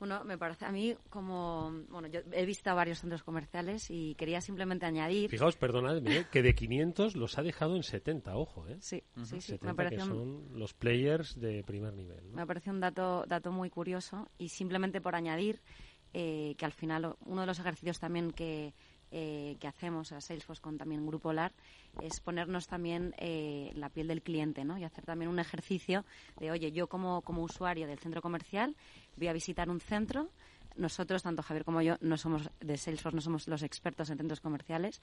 Bueno, me parece a mí como, bueno, yo he visto varios centros comerciales y quería simplemente añadir. Fijaos, perdonadme, que de 500 los ha dejado en 70, ojo, ¿eh? Sí, sí, sí. me parece que son los players de primer nivel. Me parece un dato, dato muy curioso y simplemente por añadir que al final uno de los ejercicios también que, eh, que hacemos a Salesforce con también Grupo LAR es ponernos también eh, la piel del cliente, ¿no? Y hacer también un ejercicio de, oye, yo como, como usuario del centro comercial voy a visitar un centro, nosotros, tanto Javier como yo, no somos de Salesforce, no somos los expertos en centros comerciales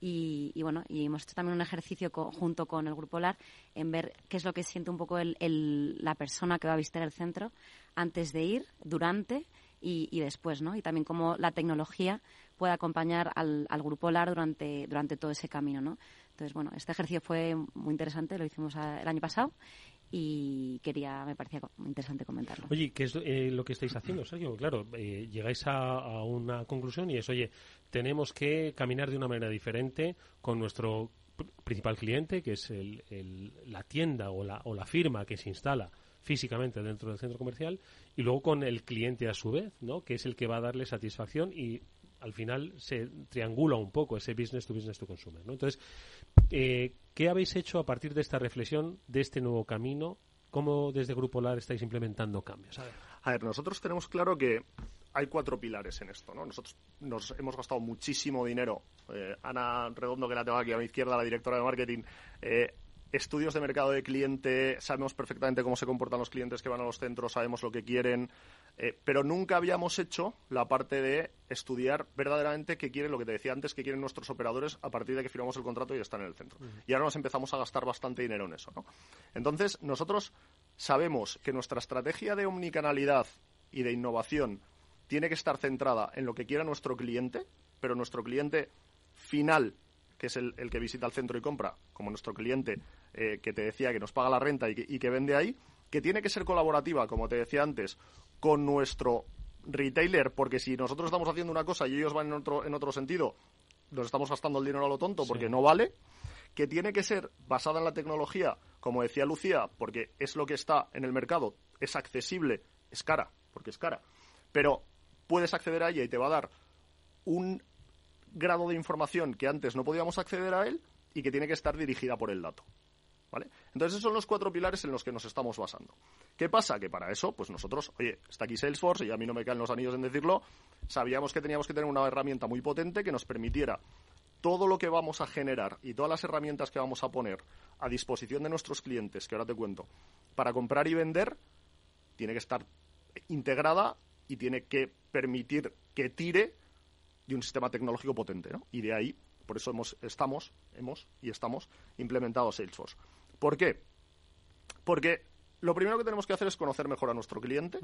y, bueno, y hemos hecho también un ejercicio junto con el Grupo LAR en ver qué es lo que siente un poco el, la persona que va a visitar el centro antes de ir, durante y, y después, ¿no? Y también cómo la tecnología puede acompañar al, al grupo LAR durante, durante todo ese camino, ¿no? Entonces, bueno, este ejercicio fue muy interesante, lo hicimos el año pasado y quería, me parecía interesante comentarlo. Oye, ¿qué es eh, lo que estáis haciendo, Sergio? Claro, eh, llegáis a, una conclusión y es, oye, tenemos que caminar de una manera diferente con nuestro principal cliente, que es el, la tienda o la, o la firma que se instala físicamente dentro del centro comercial, y luego con el cliente a su vez, ¿no? que es el que va a darle satisfacción y al final se triangula un poco ese business to business to consumer. ¿no? Entonces, eh, ¿qué habéis hecho a partir de esta reflexión, de este nuevo camino? ¿Cómo desde Grupo LAR estáis implementando cambios? A ver, nosotros tenemos claro que hay cuatro pilares en esto, ¿no? Nosotros nos hemos gastado muchísimo dinero. Eh, Ana Redondo, que la tengo aquí a mi izquierda, la directora de marketing, eh, estudios de mercado de cliente, sabemos perfectamente cómo se comportan los clientes que van a los centros, sabemos lo que quieren, eh, pero nunca habíamos hecho la parte de estudiar verdaderamente qué quieren, lo que te decía antes, qué quieren nuestros operadores a partir de que firmamos el contrato y están en el centro. Y ahora nos empezamos a gastar bastante dinero en eso, ¿no? Entonces, nosotros sabemos que nuestra estrategia de omnicanalidad y de innovación tiene que estar centrada en lo que quiera nuestro cliente, pero nuestro cliente final, que es el, que visita el centro y compra, como nuestro cliente eh, que te decía que nos paga la renta y que, vende ahí, que tiene que ser colaborativa, como te decía antes, con nuestro retailer, porque si nosotros estamos haciendo una cosa y ellos van en otro, en otro sentido, nos estamos gastando el dinero a lo tonto porque no vale, que tiene que ser basada en la tecnología, como decía Lucía, porque es lo que está en el mercado, es accesible, es cara, porque es cara, pero puedes acceder a ella y te va a dar un grado de información que antes no podíamos acceder a él y que tiene que estar dirigida por el dato. ¿Vale? Entonces, esos son los cuatro pilares en los que nos estamos basando. ¿Qué pasa? Que para eso, pues nosotros, oye, está aquí Salesforce, y a mí no me caen los anillos en decirlo, sabíamos que teníamos que tener una herramienta muy potente que nos permitiera todo lo que vamos a generar y todas las herramientas que vamos a poner a disposición de nuestros clientes, que ahora te cuento, para comprar y vender, tiene que estar integrada y tiene que permitir que tire de un sistema tecnológico potente, ¿no? Y de ahí, por eso hemos, estamos, hemos y estamos implementado Salesforce. ¿Por qué? Porque lo primero que tenemos que hacer es conocer mejor a nuestro cliente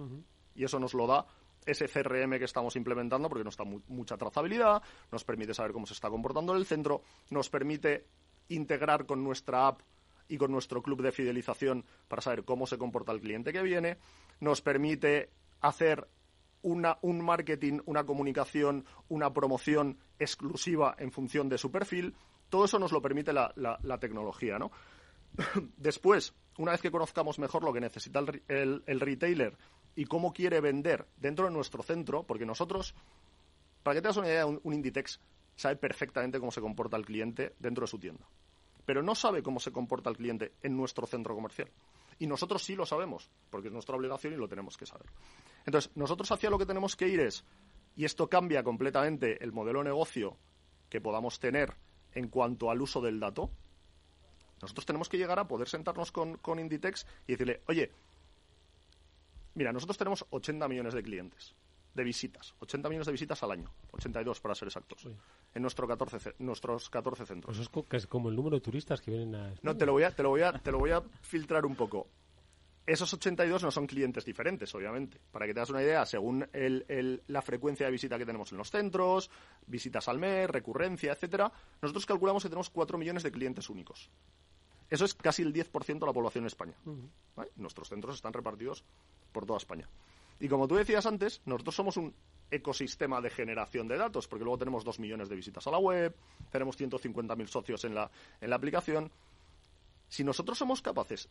y eso nos lo da ese CRM que estamos implementando porque nos da mucha trazabilidad, nos permite saber cómo se está comportando el centro, nos permite integrar con nuestra app y con nuestro club de fidelización para saber cómo se comporta el cliente que viene, nos permite hacer una, un marketing, una comunicación, una promoción exclusiva en función de su perfil. Todo eso nos lo permite la, tecnología, ¿no? Después, una vez que conozcamos mejor lo que necesita el, retailer y cómo quiere vender dentro de nuestro centro, porque nosotros, para que te hagas una idea, un Inditex sabe perfectamente cómo se comporta el cliente dentro de su tienda, pero no sabe cómo se comporta el cliente en nuestro centro comercial. Y nosotros sí lo sabemos, porque es nuestra obligación y lo tenemos que saber. Entonces, nosotros hacia lo que tenemos que ir es, y esto cambia completamente el modelo de negocio que podamos tener en cuanto al uso del dato, nosotros tenemos que llegar a poder sentarnos con, con Inditex y decirle, oye, mira, nosotros tenemos 80 millones de clientes de visitas, 80 millones de visitas al año, 82 para ser exactos, en nuestro 14, nuestros 14 centros. Pues es, como el número de turistas que vienen a... No, te lo voy a, te lo voy a, te lo voy a filtrar un poco. Esos 82 no son clientes diferentes, obviamente. Para que te das una idea, según el, la frecuencia de visita que tenemos en los centros, visitas al mes, recurrencia, etcétera, nosotros calculamos que tenemos 4 millones de clientes únicos. Eso es casi el 10% de la población en España. Nuestros centros están repartidos por toda España. Y como tú decías antes, nosotros somos un ecosistema de generación de datos, porque luego tenemos 2 millones de visitas a la web, tenemos 150.000 socios en la, en la aplicación. Si nosotros somos capaces,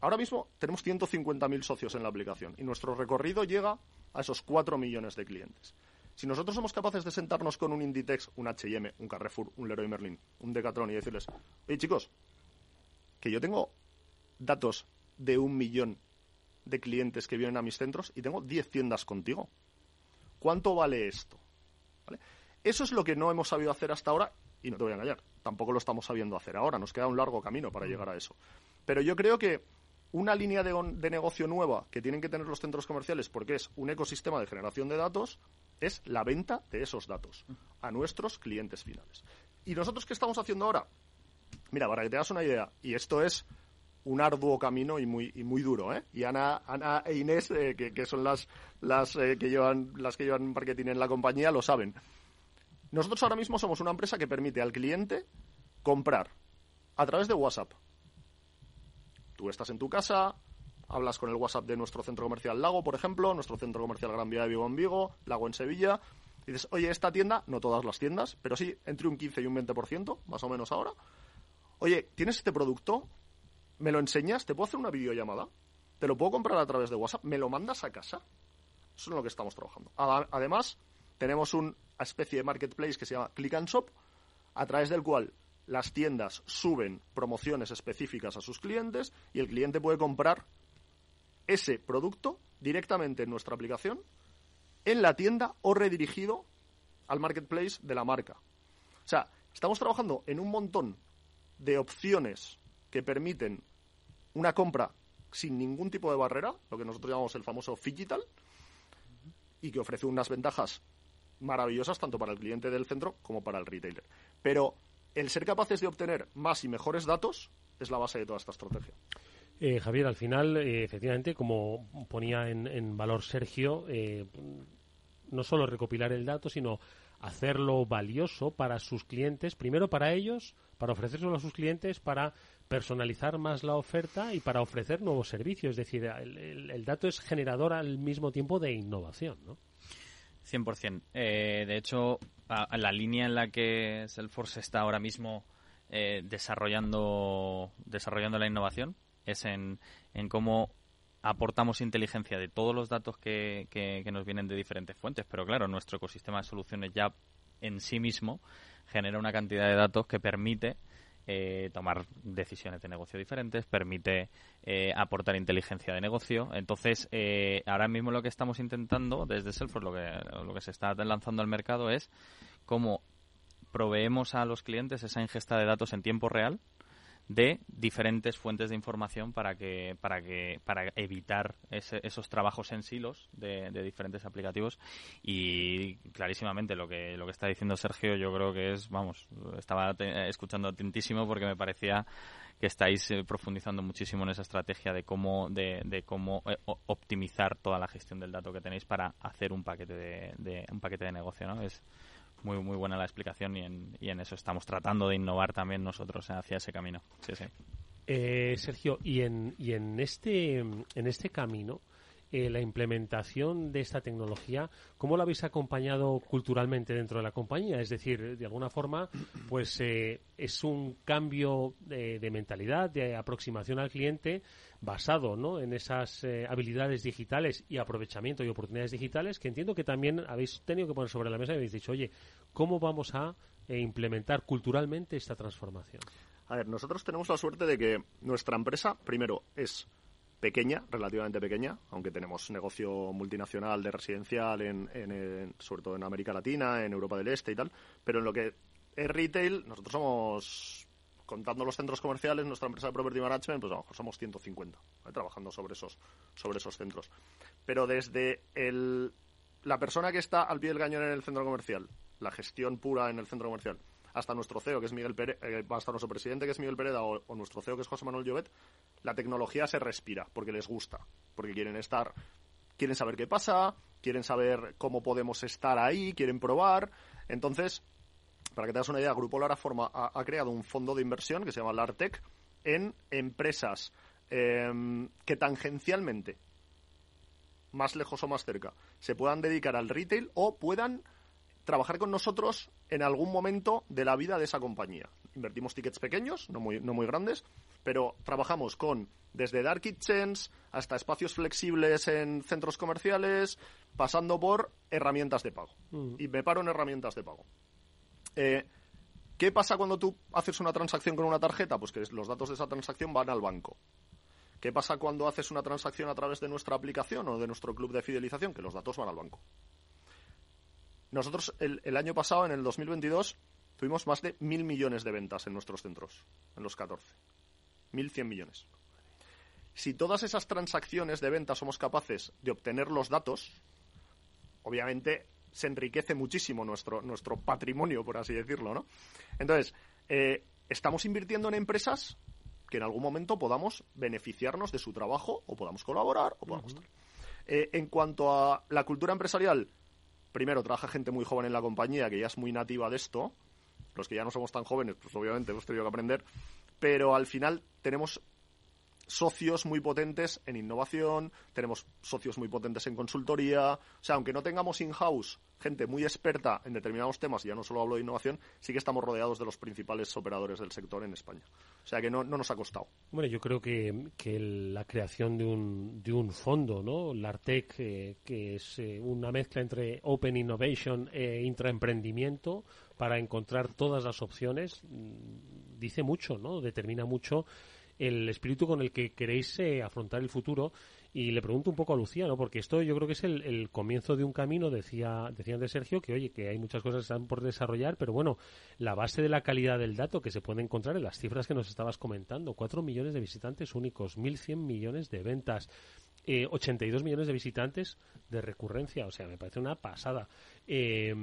ahora mismo tenemos 150.000 socios en la aplicación y nuestro recorrido llega a esos 4 millones de clientes. Si nosotros somos capaces de sentarnos con un Inditex, un H&M, un Carrefour, un Leroy Merlin, un Decathlon y decirles, oye chicos, que yo tengo datos de un millón de clientes que vienen a mis centros y tengo 10 tiendas contigo. ¿Cuánto vale esto? Eso es lo que no hemos sabido hacer hasta ahora y no te voy a engañar, tampoco lo estamos sabiendo hacer ahora, nos queda un largo camino para llegar a eso. Pero yo creo que una línea de, de negocio nueva que tienen que tener los centros comerciales, porque es un ecosistema de generación de datos, es la venta de esos datos a nuestros clientes finales. ¿Y nosotros qué estamos haciendo ahora? Mira, para que te hagas una idea, y esto es un arduo camino y muy y muy duro, ¿eh? Y Ana, Ana e Inés, eh, que, son las las eh, que llevan las que llevan marketing en la compañía, lo saben. Nosotros ahora mismo somos una empresa que permite al cliente comprar a través de WhatsApp. Tú estás en tu casa, hablas con el WhatsApp de nuestro centro comercial Lago, por ejemplo, nuestro centro comercial Gran Vía de Vigo en Vigo, Lago en Sevilla, y dices, oye, esta tienda, no todas las tiendas, pero sí entre un 15 y un 20%, más o menos ahora, oye, ¿tienes este producto? ¿Me lo enseñas? ¿Te puedo hacer una videollamada? ¿Te lo puedo comprar a través de WhatsApp? ¿Me lo mandas a casa? Eso es lo que estamos trabajando. Además, tenemos una especie de marketplace que se llama Click and Shop, a través del cual las tiendas suben promociones específicas a sus clientes y el cliente puede comprar ese producto directamente en nuestra aplicación, en la tienda o redirigido al marketplace de la marca. O sea, estamos trabajando en un montón de opciones que permiten una compra sin ningún tipo de barrera, lo que nosotros llamamos el famoso digital, y que ofrece unas ventajas maravillosas tanto para el cliente del centro como para el retailer. Pero el ser capaces de obtener más y mejores datos es la base de toda esta estrategia. Eh, Javier, al final, eh, efectivamente, como ponía en, valor Sergio, eh, no solo recopilar el dato, sino hacerlo valioso para sus clientes, primero para ellos, para ofrecérselo a sus clientes, para personalizar más la oferta y para ofrecer nuevos servicios. Es decir, el, dato es generador al mismo tiempo de innovación, ¿no? 100%. Eh, de hecho, la línea en la que Salesforce está ahora mismo eh, desarrollando, desarrollando la innovación es en, en cómo aportamos inteligencia de todos los datos que, que, nos vienen de diferentes fuentes, pero claro, nuestro ecosistema de soluciones ya en sí mismo genera una cantidad de datos que permite eh, tomar decisiones de negocio diferentes, permite eh, aportar inteligencia de negocio. Entonces, eh, ahora mismo lo que estamos intentando desde Salesforce, lo que, lo que se está lanzando al mercado es cómo proveemos a los clientes esa ingesta de datos en tiempo real de diferentes fuentes de información para que para que para evitar esos trabajos en silos de, diferentes aplicativos. Y clarísimamente lo que lo que está diciendo Sergio yo creo que es vamos estaba escuchando atentísimo porque me parecía que estáis eh, profundizando muchísimo en esa estrategia de cómo de, de cómo eh, optimizar toda la gestión del dato que tenéis para hacer un paquete de, de un paquete de negocio no es muy muy buena la explicación y en, y en eso estamos tratando de innovar también nosotros hacia ese camino. Sí, sí. Eh, Sergio, y en, y en este en este camino eh, la implementación de esta tecnología, ¿cómo la habéis acompañado culturalmente dentro de la compañía? Es decir, de alguna forma, pues eh, es un cambio de, mentalidad, de aproximación al cliente basado ¿no? en esas eh, habilidades digitales y aprovechamiento y oportunidades digitales que entiendo que también habéis tenido que poner sobre la mesa y habéis dicho, oye, ¿cómo vamos a implementar culturalmente esta transformación? A ver, nosotros tenemos la suerte de que nuestra empresa, primero, es pequeña, relativamente pequeña, aunque tenemos negocio multinacional de residencial, en, sobre todo en América Latina, en Europa del Este y tal, pero en lo que es retail, nosotros somos, contando los centros comerciales, nuestra empresa de Property Management, pues a lo mejor somos 150 trabajando sobre esos, sobre esos centros. Pero desde el, la persona que está al pie del cañón en el centro comercial, la gestión pura en el centro comercial, hasta nuestro CEO, que es Miguel Pérez, eh, hasta nuestro presidente, que es Miguel Pereda, o, nuestro CEO, que es José Manuel Llobet, la tecnología se respira, porque les gusta, porque quieren estar, quieren saber qué pasa, quieren saber cómo podemos estar ahí, quieren probar. Entonces, para que te hagas una idea, Grupo Lara Forma ha, creado un fondo de inversión que se llama LARTEC en empresas em, que tangencialmente, más lejos o más cerca, se puedan dedicar al retail o puedan trabajar con nosotros en algún momento de la vida de esa compañía. Invertimos tickets pequeños, no muy, no muy grandes, pero trabajamos con desde dark kitchens hasta espacios flexibles en centros comerciales, pasando por herramientas de pago. Mm. Y me paro en herramientas de pago. Eh, ¿Qué pasa cuando tú haces una transacción con una tarjeta? Pues que los datos de esa transacción van al banco. ¿Qué pasa cuando haces una transacción a través de nuestra aplicación o de nuestro club de fidelización? Que los datos van al banco. Nosotros el, año pasado, en el 2022, tuvimos más de mil millones de ventas en nuestros centros, en los 14. Mil cien millones. Si todas esas transacciones de venta somos capaces de obtener los datos, obviamente se enriquece muchísimo nuestro, nuestro patrimonio, por así decirlo, ¿no? Entonces, eh, estamos invirtiendo en empresas que en algún momento podamos beneficiarnos de su trabajo o podamos colaborar o podamos eh, en cuanto a la cultura empresarial, primero trabaja gente muy joven en la compañía que ya es muy nativa de esto. Los que ya no somos tan jóvenes, pues obviamente hemos tenido que aprender. Pero al final tenemos socios muy potentes en innovación, tenemos socios muy potentes en consultoría. O sea, aunque no tengamos in-house gente muy experta en determinados temas, y ya no solo hablo de innovación, sí que estamos rodeados de los principales operadores del sector en España. O sea que no, no nos ha costado. Bueno, yo creo que, que la creación de un, de un fondo, ¿no? LARTEC, eh, que es eh, una mezcla entre Open Innovation e intraemprendimiento para encontrar todas las opciones, mm, dice mucho, ¿no? Determina mucho el espíritu con el que queréis eh, afrontar el futuro. Y le pregunto un poco a Lucía, ¿no? Porque esto yo creo que es el, comienzo de un camino, decía, decía de Sergio, que oye, que hay muchas cosas que están por desarrollar, pero bueno, la base de la calidad del dato que se puede encontrar en las cifras que nos estabas comentando, 4 millones de visitantes únicos, 1.100 millones de ventas, eh, 82 millones de visitantes de recurrencia, o sea, me parece una pasada. Eh,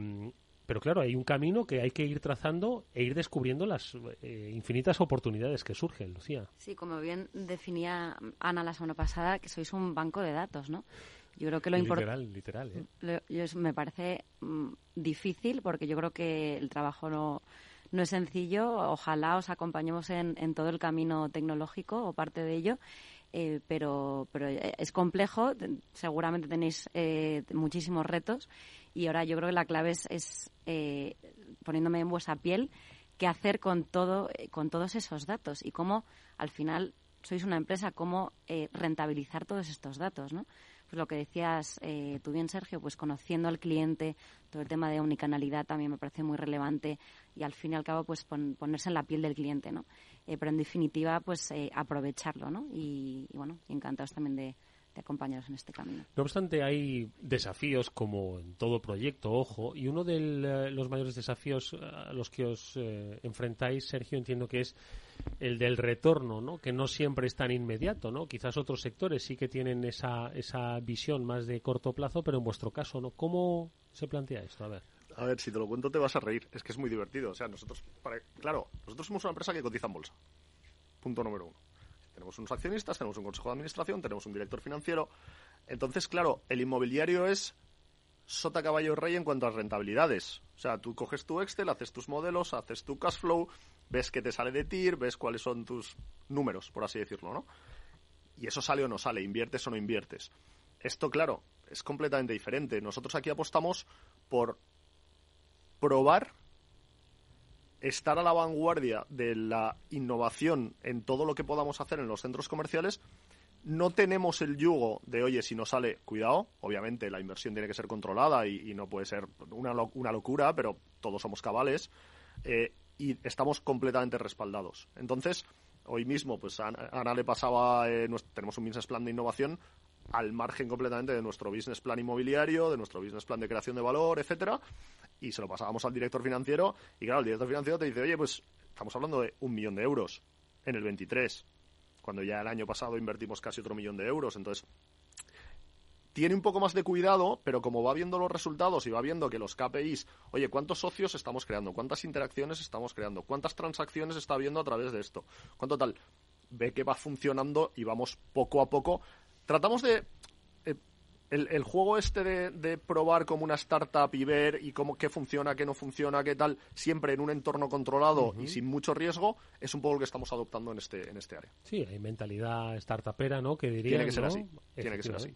pero claro, hay un camino que hay que ir trazando e ir descubriendo las eh, infinitas oportunidades que surgen, Lucía. Sí, como bien definía Ana la semana pasada, que sois un banco de datos, ¿no? Yo creo que lo importante... Literal, literal, ¿eh? me parece mm, difícil porque yo creo que el trabajo no, no es sencillo. Ojalá os acompañemos en, en todo el camino tecnológico o parte de ello. Eh, pero, pero es complejo, seguramente tenéis eh, muchísimos retos y ahora yo creo que la clave es, eh, poniéndome en vuestra piel qué hacer con todo eh, con todos esos datos y cómo al final sois una empresa cómo eh, rentabilizar todos estos datos no pues lo que decías tú bien Sergio pues conociendo al cliente todo el tema de unicanalidad también me parece muy relevante y al fin y al cabo pues ponerse en la piel del cliente no pero en definitiva pues aprovecharlo no y, y bueno encantados también de de acompañaros en este camino. No obstante, hay desafíos como en todo proyecto, ojo, y uno de eh, los mayores desafíos a los que os eh, enfrentáis, Sergio, entiendo que es el del retorno, ¿no? Que no siempre es tan inmediato, ¿no? Quizás otros sectores sí que tienen esa, esa visión más de corto plazo, pero en vuestro caso, ¿no? ¿Cómo se plantea esto? A ver. A ver, si te lo cuento te vas a reír. Es que es muy divertido. O sea, nosotros, claro, nosotros somos una empresa que cotiza en bolsa. Punto número uno. Tenemos unos accionistas, tenemos un consejo de administración, tenemos un director financiero. Entonces, claro, el inmobiliario es sota caballo rey en cuanto a rentabilidades. O sea, tú coges tu Excel, haces tus modelos, haces tu cash flow, ves qué te sale de TIR, ves cuáles son tus números, por así decirlo, ¿no? Y eso sale o no sale, inviertes o no inviertes. Esto, claro, es completamente diferente. Nosotros aquí apostamos por probar estar a la vanguardia de la innovación en todo lo que podamos hacer en los centros comerciales, no tenemos el yugo de, oye, si no sale, cuidado, obviamente la inversión tiene que ser controlada y, no puede ser una, una, locura, pero todos somos cabales eh, y estamos completamente respaldados. Entonces, hoy mismo, pues a Ana le pasaba, eh, tenemos un business plan de innovación al margen completamente de nuestro business plan inmobiliario, de nuestro business plan de creación de valor, etcétera, y se lo pasábamos al director financiero y claro, el director financiero te dice, oye, pues estamos hablando de un millón de euros en el 23, cuando ya el año pasado invertimos casi otro millón de euros, entonces tiene un poco más de cuidado, pero como va viendo los resultados y va viendo que los KPIs, oye, ¿cuántos socios estamos creando? ¿Cuántas interacciones estamos creando? ¿Cuántas transacciones está viendo a través de esto? ¿Cuánto tal? Ve que va funcionando y vamos poco a poco. Tratamos de el, juego este de, probar como una startup y ver y cómo qué funciona, qué no funciona, qué tal, siempre en un entorno controlado y sin mucho riesgo, es un poco lo que estamos adoptando en este en este área. Sí, hay mentalidad startupera, ¿no? Que diría, Tiene que ser así. Tiene que ser así.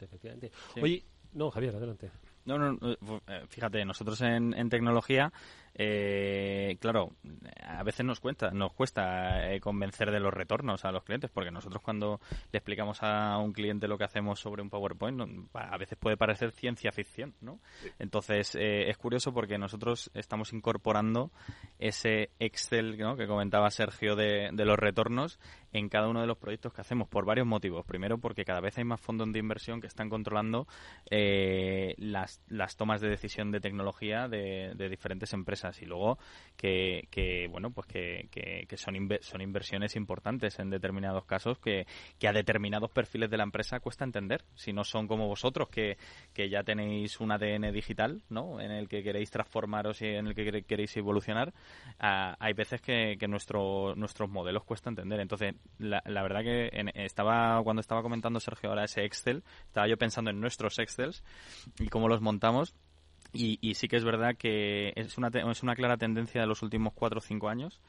Oye, no, Javier, adelante. No, no, eh, fíjate, nosotros en, en tecnología eh, claro, a veces nos cuesta, nos cuesta eh, convencer de los retornos a los clientes, porque nosotros cuando le explicamos a un cliente lo que hacemos sobre un PowerPoint, a veces puede parecer ciencia ficción, ¿no? Entonces, eh, es curioso porque nosotros estamos incorporando ese Excel que comentaba Sergio de, de los retornos en cada uno de los proyectos que hacemos por varios motivos. Primero, porque cada vez hay más fondos de inversión que están controlando eh, las, las tomas de decisión de tecnología de, de diferentes empresas y luego que, que bueno pues que, que, son son inversiones importantes en determinados casos que, que a determinados perfiles de la empresa cuesta entender. Si no son como vosotros que, que ya tenéis un ADN digital no en el que queréis transformaros y en el que queréis evolucionar hay veces que, que nuestro, nuestros modelos cuesta entender. Entonces la, la verdad que estaba cuando estaba comentando Sergio ahora ese Excel estaba yo pensando en nuestros Excels y cómo los montamos y, sí que es verdad que es una, es una clara tendencia de los últimos cuatro o cinco años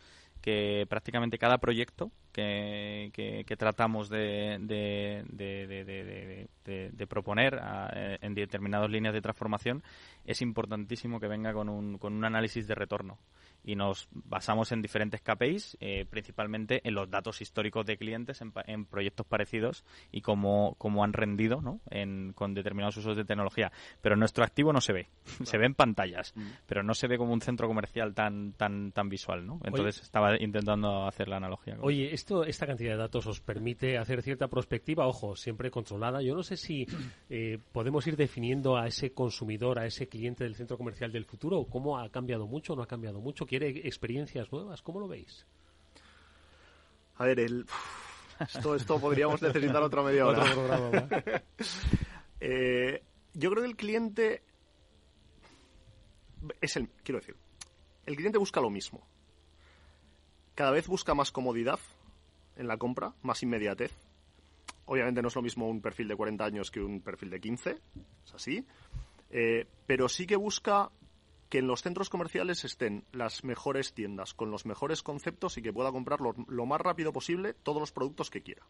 que prácticamente cada proyecto que, que, tratamos de, de, de, proponer en determinadas líneas de transformación, es importantísimo que venga con un, con un análisis de retorno y nos basamos en diferentes KPIs, eh, principalmente en los datos históricos de clientes en, proyectos parecidos y cómo, cómo han rendido ¿no? en, con determinados usos de tecnología. Pero nuestro activo no se ve, se ve en pantallas, mm. pero no se ve como un centro comercial tan tan tan visual. ¿no? Entonces estaba intentando hacer la analogía. Oye, esto, esta cantidad de datos os permite hacer cierta prospectiva, ojo, siempre controlada. Yo no sé si eh, podemos ir definiendo a ese consumidor, a ese cliente del centro comercial del futuro, cómo ha cambiado mucho o no ha cambiado mucho quiere experiencias nuevas. ¿Cómo lo veis? A ver, el... esto, esto podríamos necesitar otra media hora. Eh, yo creo que el cliente es el, quiero decir, el cliente busca lo mismo. Cada vez busca más comodidad en la compra, más inmediatez. Obviamente no es lo mismo un perfil de 40 años que un perfil de 15, es así. Eh, pero sí que busca que en los centros comerciales estén las mejores tiendas con los mejores conceptos y que pueda comprar lo, más rápido posible todos los productos que quiera.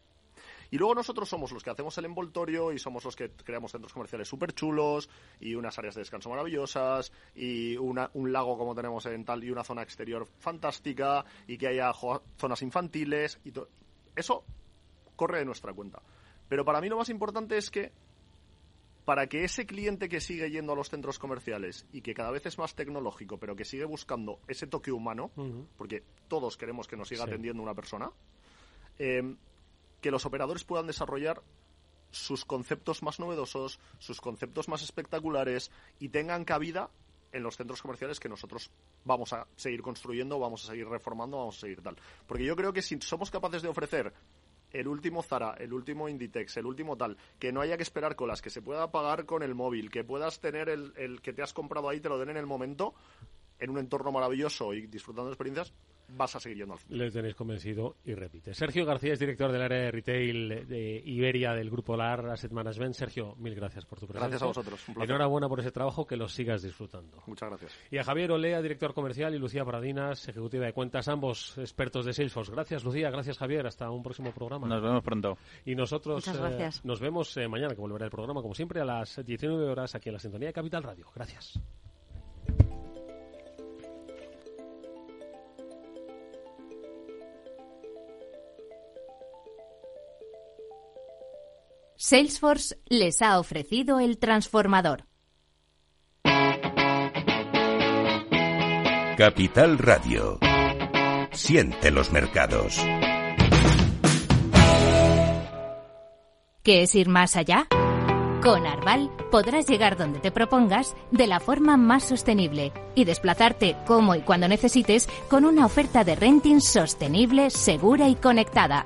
Y luego nosotros somos los que hacemos el envoltorio y somos los que creamos centros comerciales súper chulos y unas áreas de descanso maravillosas y una, un lago como tenemos en tal y una zona exterior fantástica y que haya zonas infantiles y Eso corre de nuestra cuenta. Pero para mí lo más importante es que para que ese cliente que sigue yendo a los centros comerciales y que cada vez es más tecnológico, pero que sigue buscando ese toque humano, porque todos queremos que nos siga atendiendo una persona, eh, que los operadores puedan desarrollar sus conceptos más novedosos, sus conceptos más espectaculares y tengan cabida en los centros comerciales que nosotros vamos a seguir construyendo, vamos a seguir reformando, vamos a seguir tal. Porque yo creo que si somos capaces de ofrecer el último Zara, el último Inditex, el último tal, que no haya que esperar colas, que se pueda pagar con el móvil, que puedas tener el, el que te has comprado ahí, te lo den en el momento, en un entorno maravilloso y disfrutando de experiencias, vas a seguir yendo al Le tenéis convencido y repite. Sergio García es director del área de retail de Iberia del Grupo LAR Asset Management. Sergio, mil gracias por tu presencia. Gracias a vosotros. Enhorabuena por ese trabajo, que lo sigas disfrutando. Muchas gracias. Y a Javier Olea, director comercial, y Lucía Paradinas, ejecutiva de cuentas, ambos expertos de Salesforce. Gracias, Lucía. Gracias, Javier. Hasta un próximo programa. Nos vemos pronto. Y nosotros eh, nos vemos eh, mañana, que volverá el programa, como siempre, a las 19 horas aquí en la Sintonía de Capital Radio. Gracias. Salesforce les ha ofrecido el transformador. Capital Radio. Siente los mercados. ¿Qué es ir más allá? Con Arval podrás llegar donde te propongas de la forma más sostenible y desplazarte como y cuando necesites con una oferta de renting sostenible, segura y conectada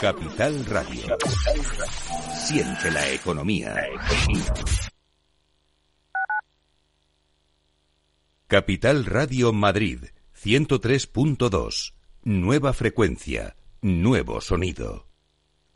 Capital Radio. Siente la economía. Capital Radio Madrid, 103.2. Nueva frecuencia, nuevo sonido.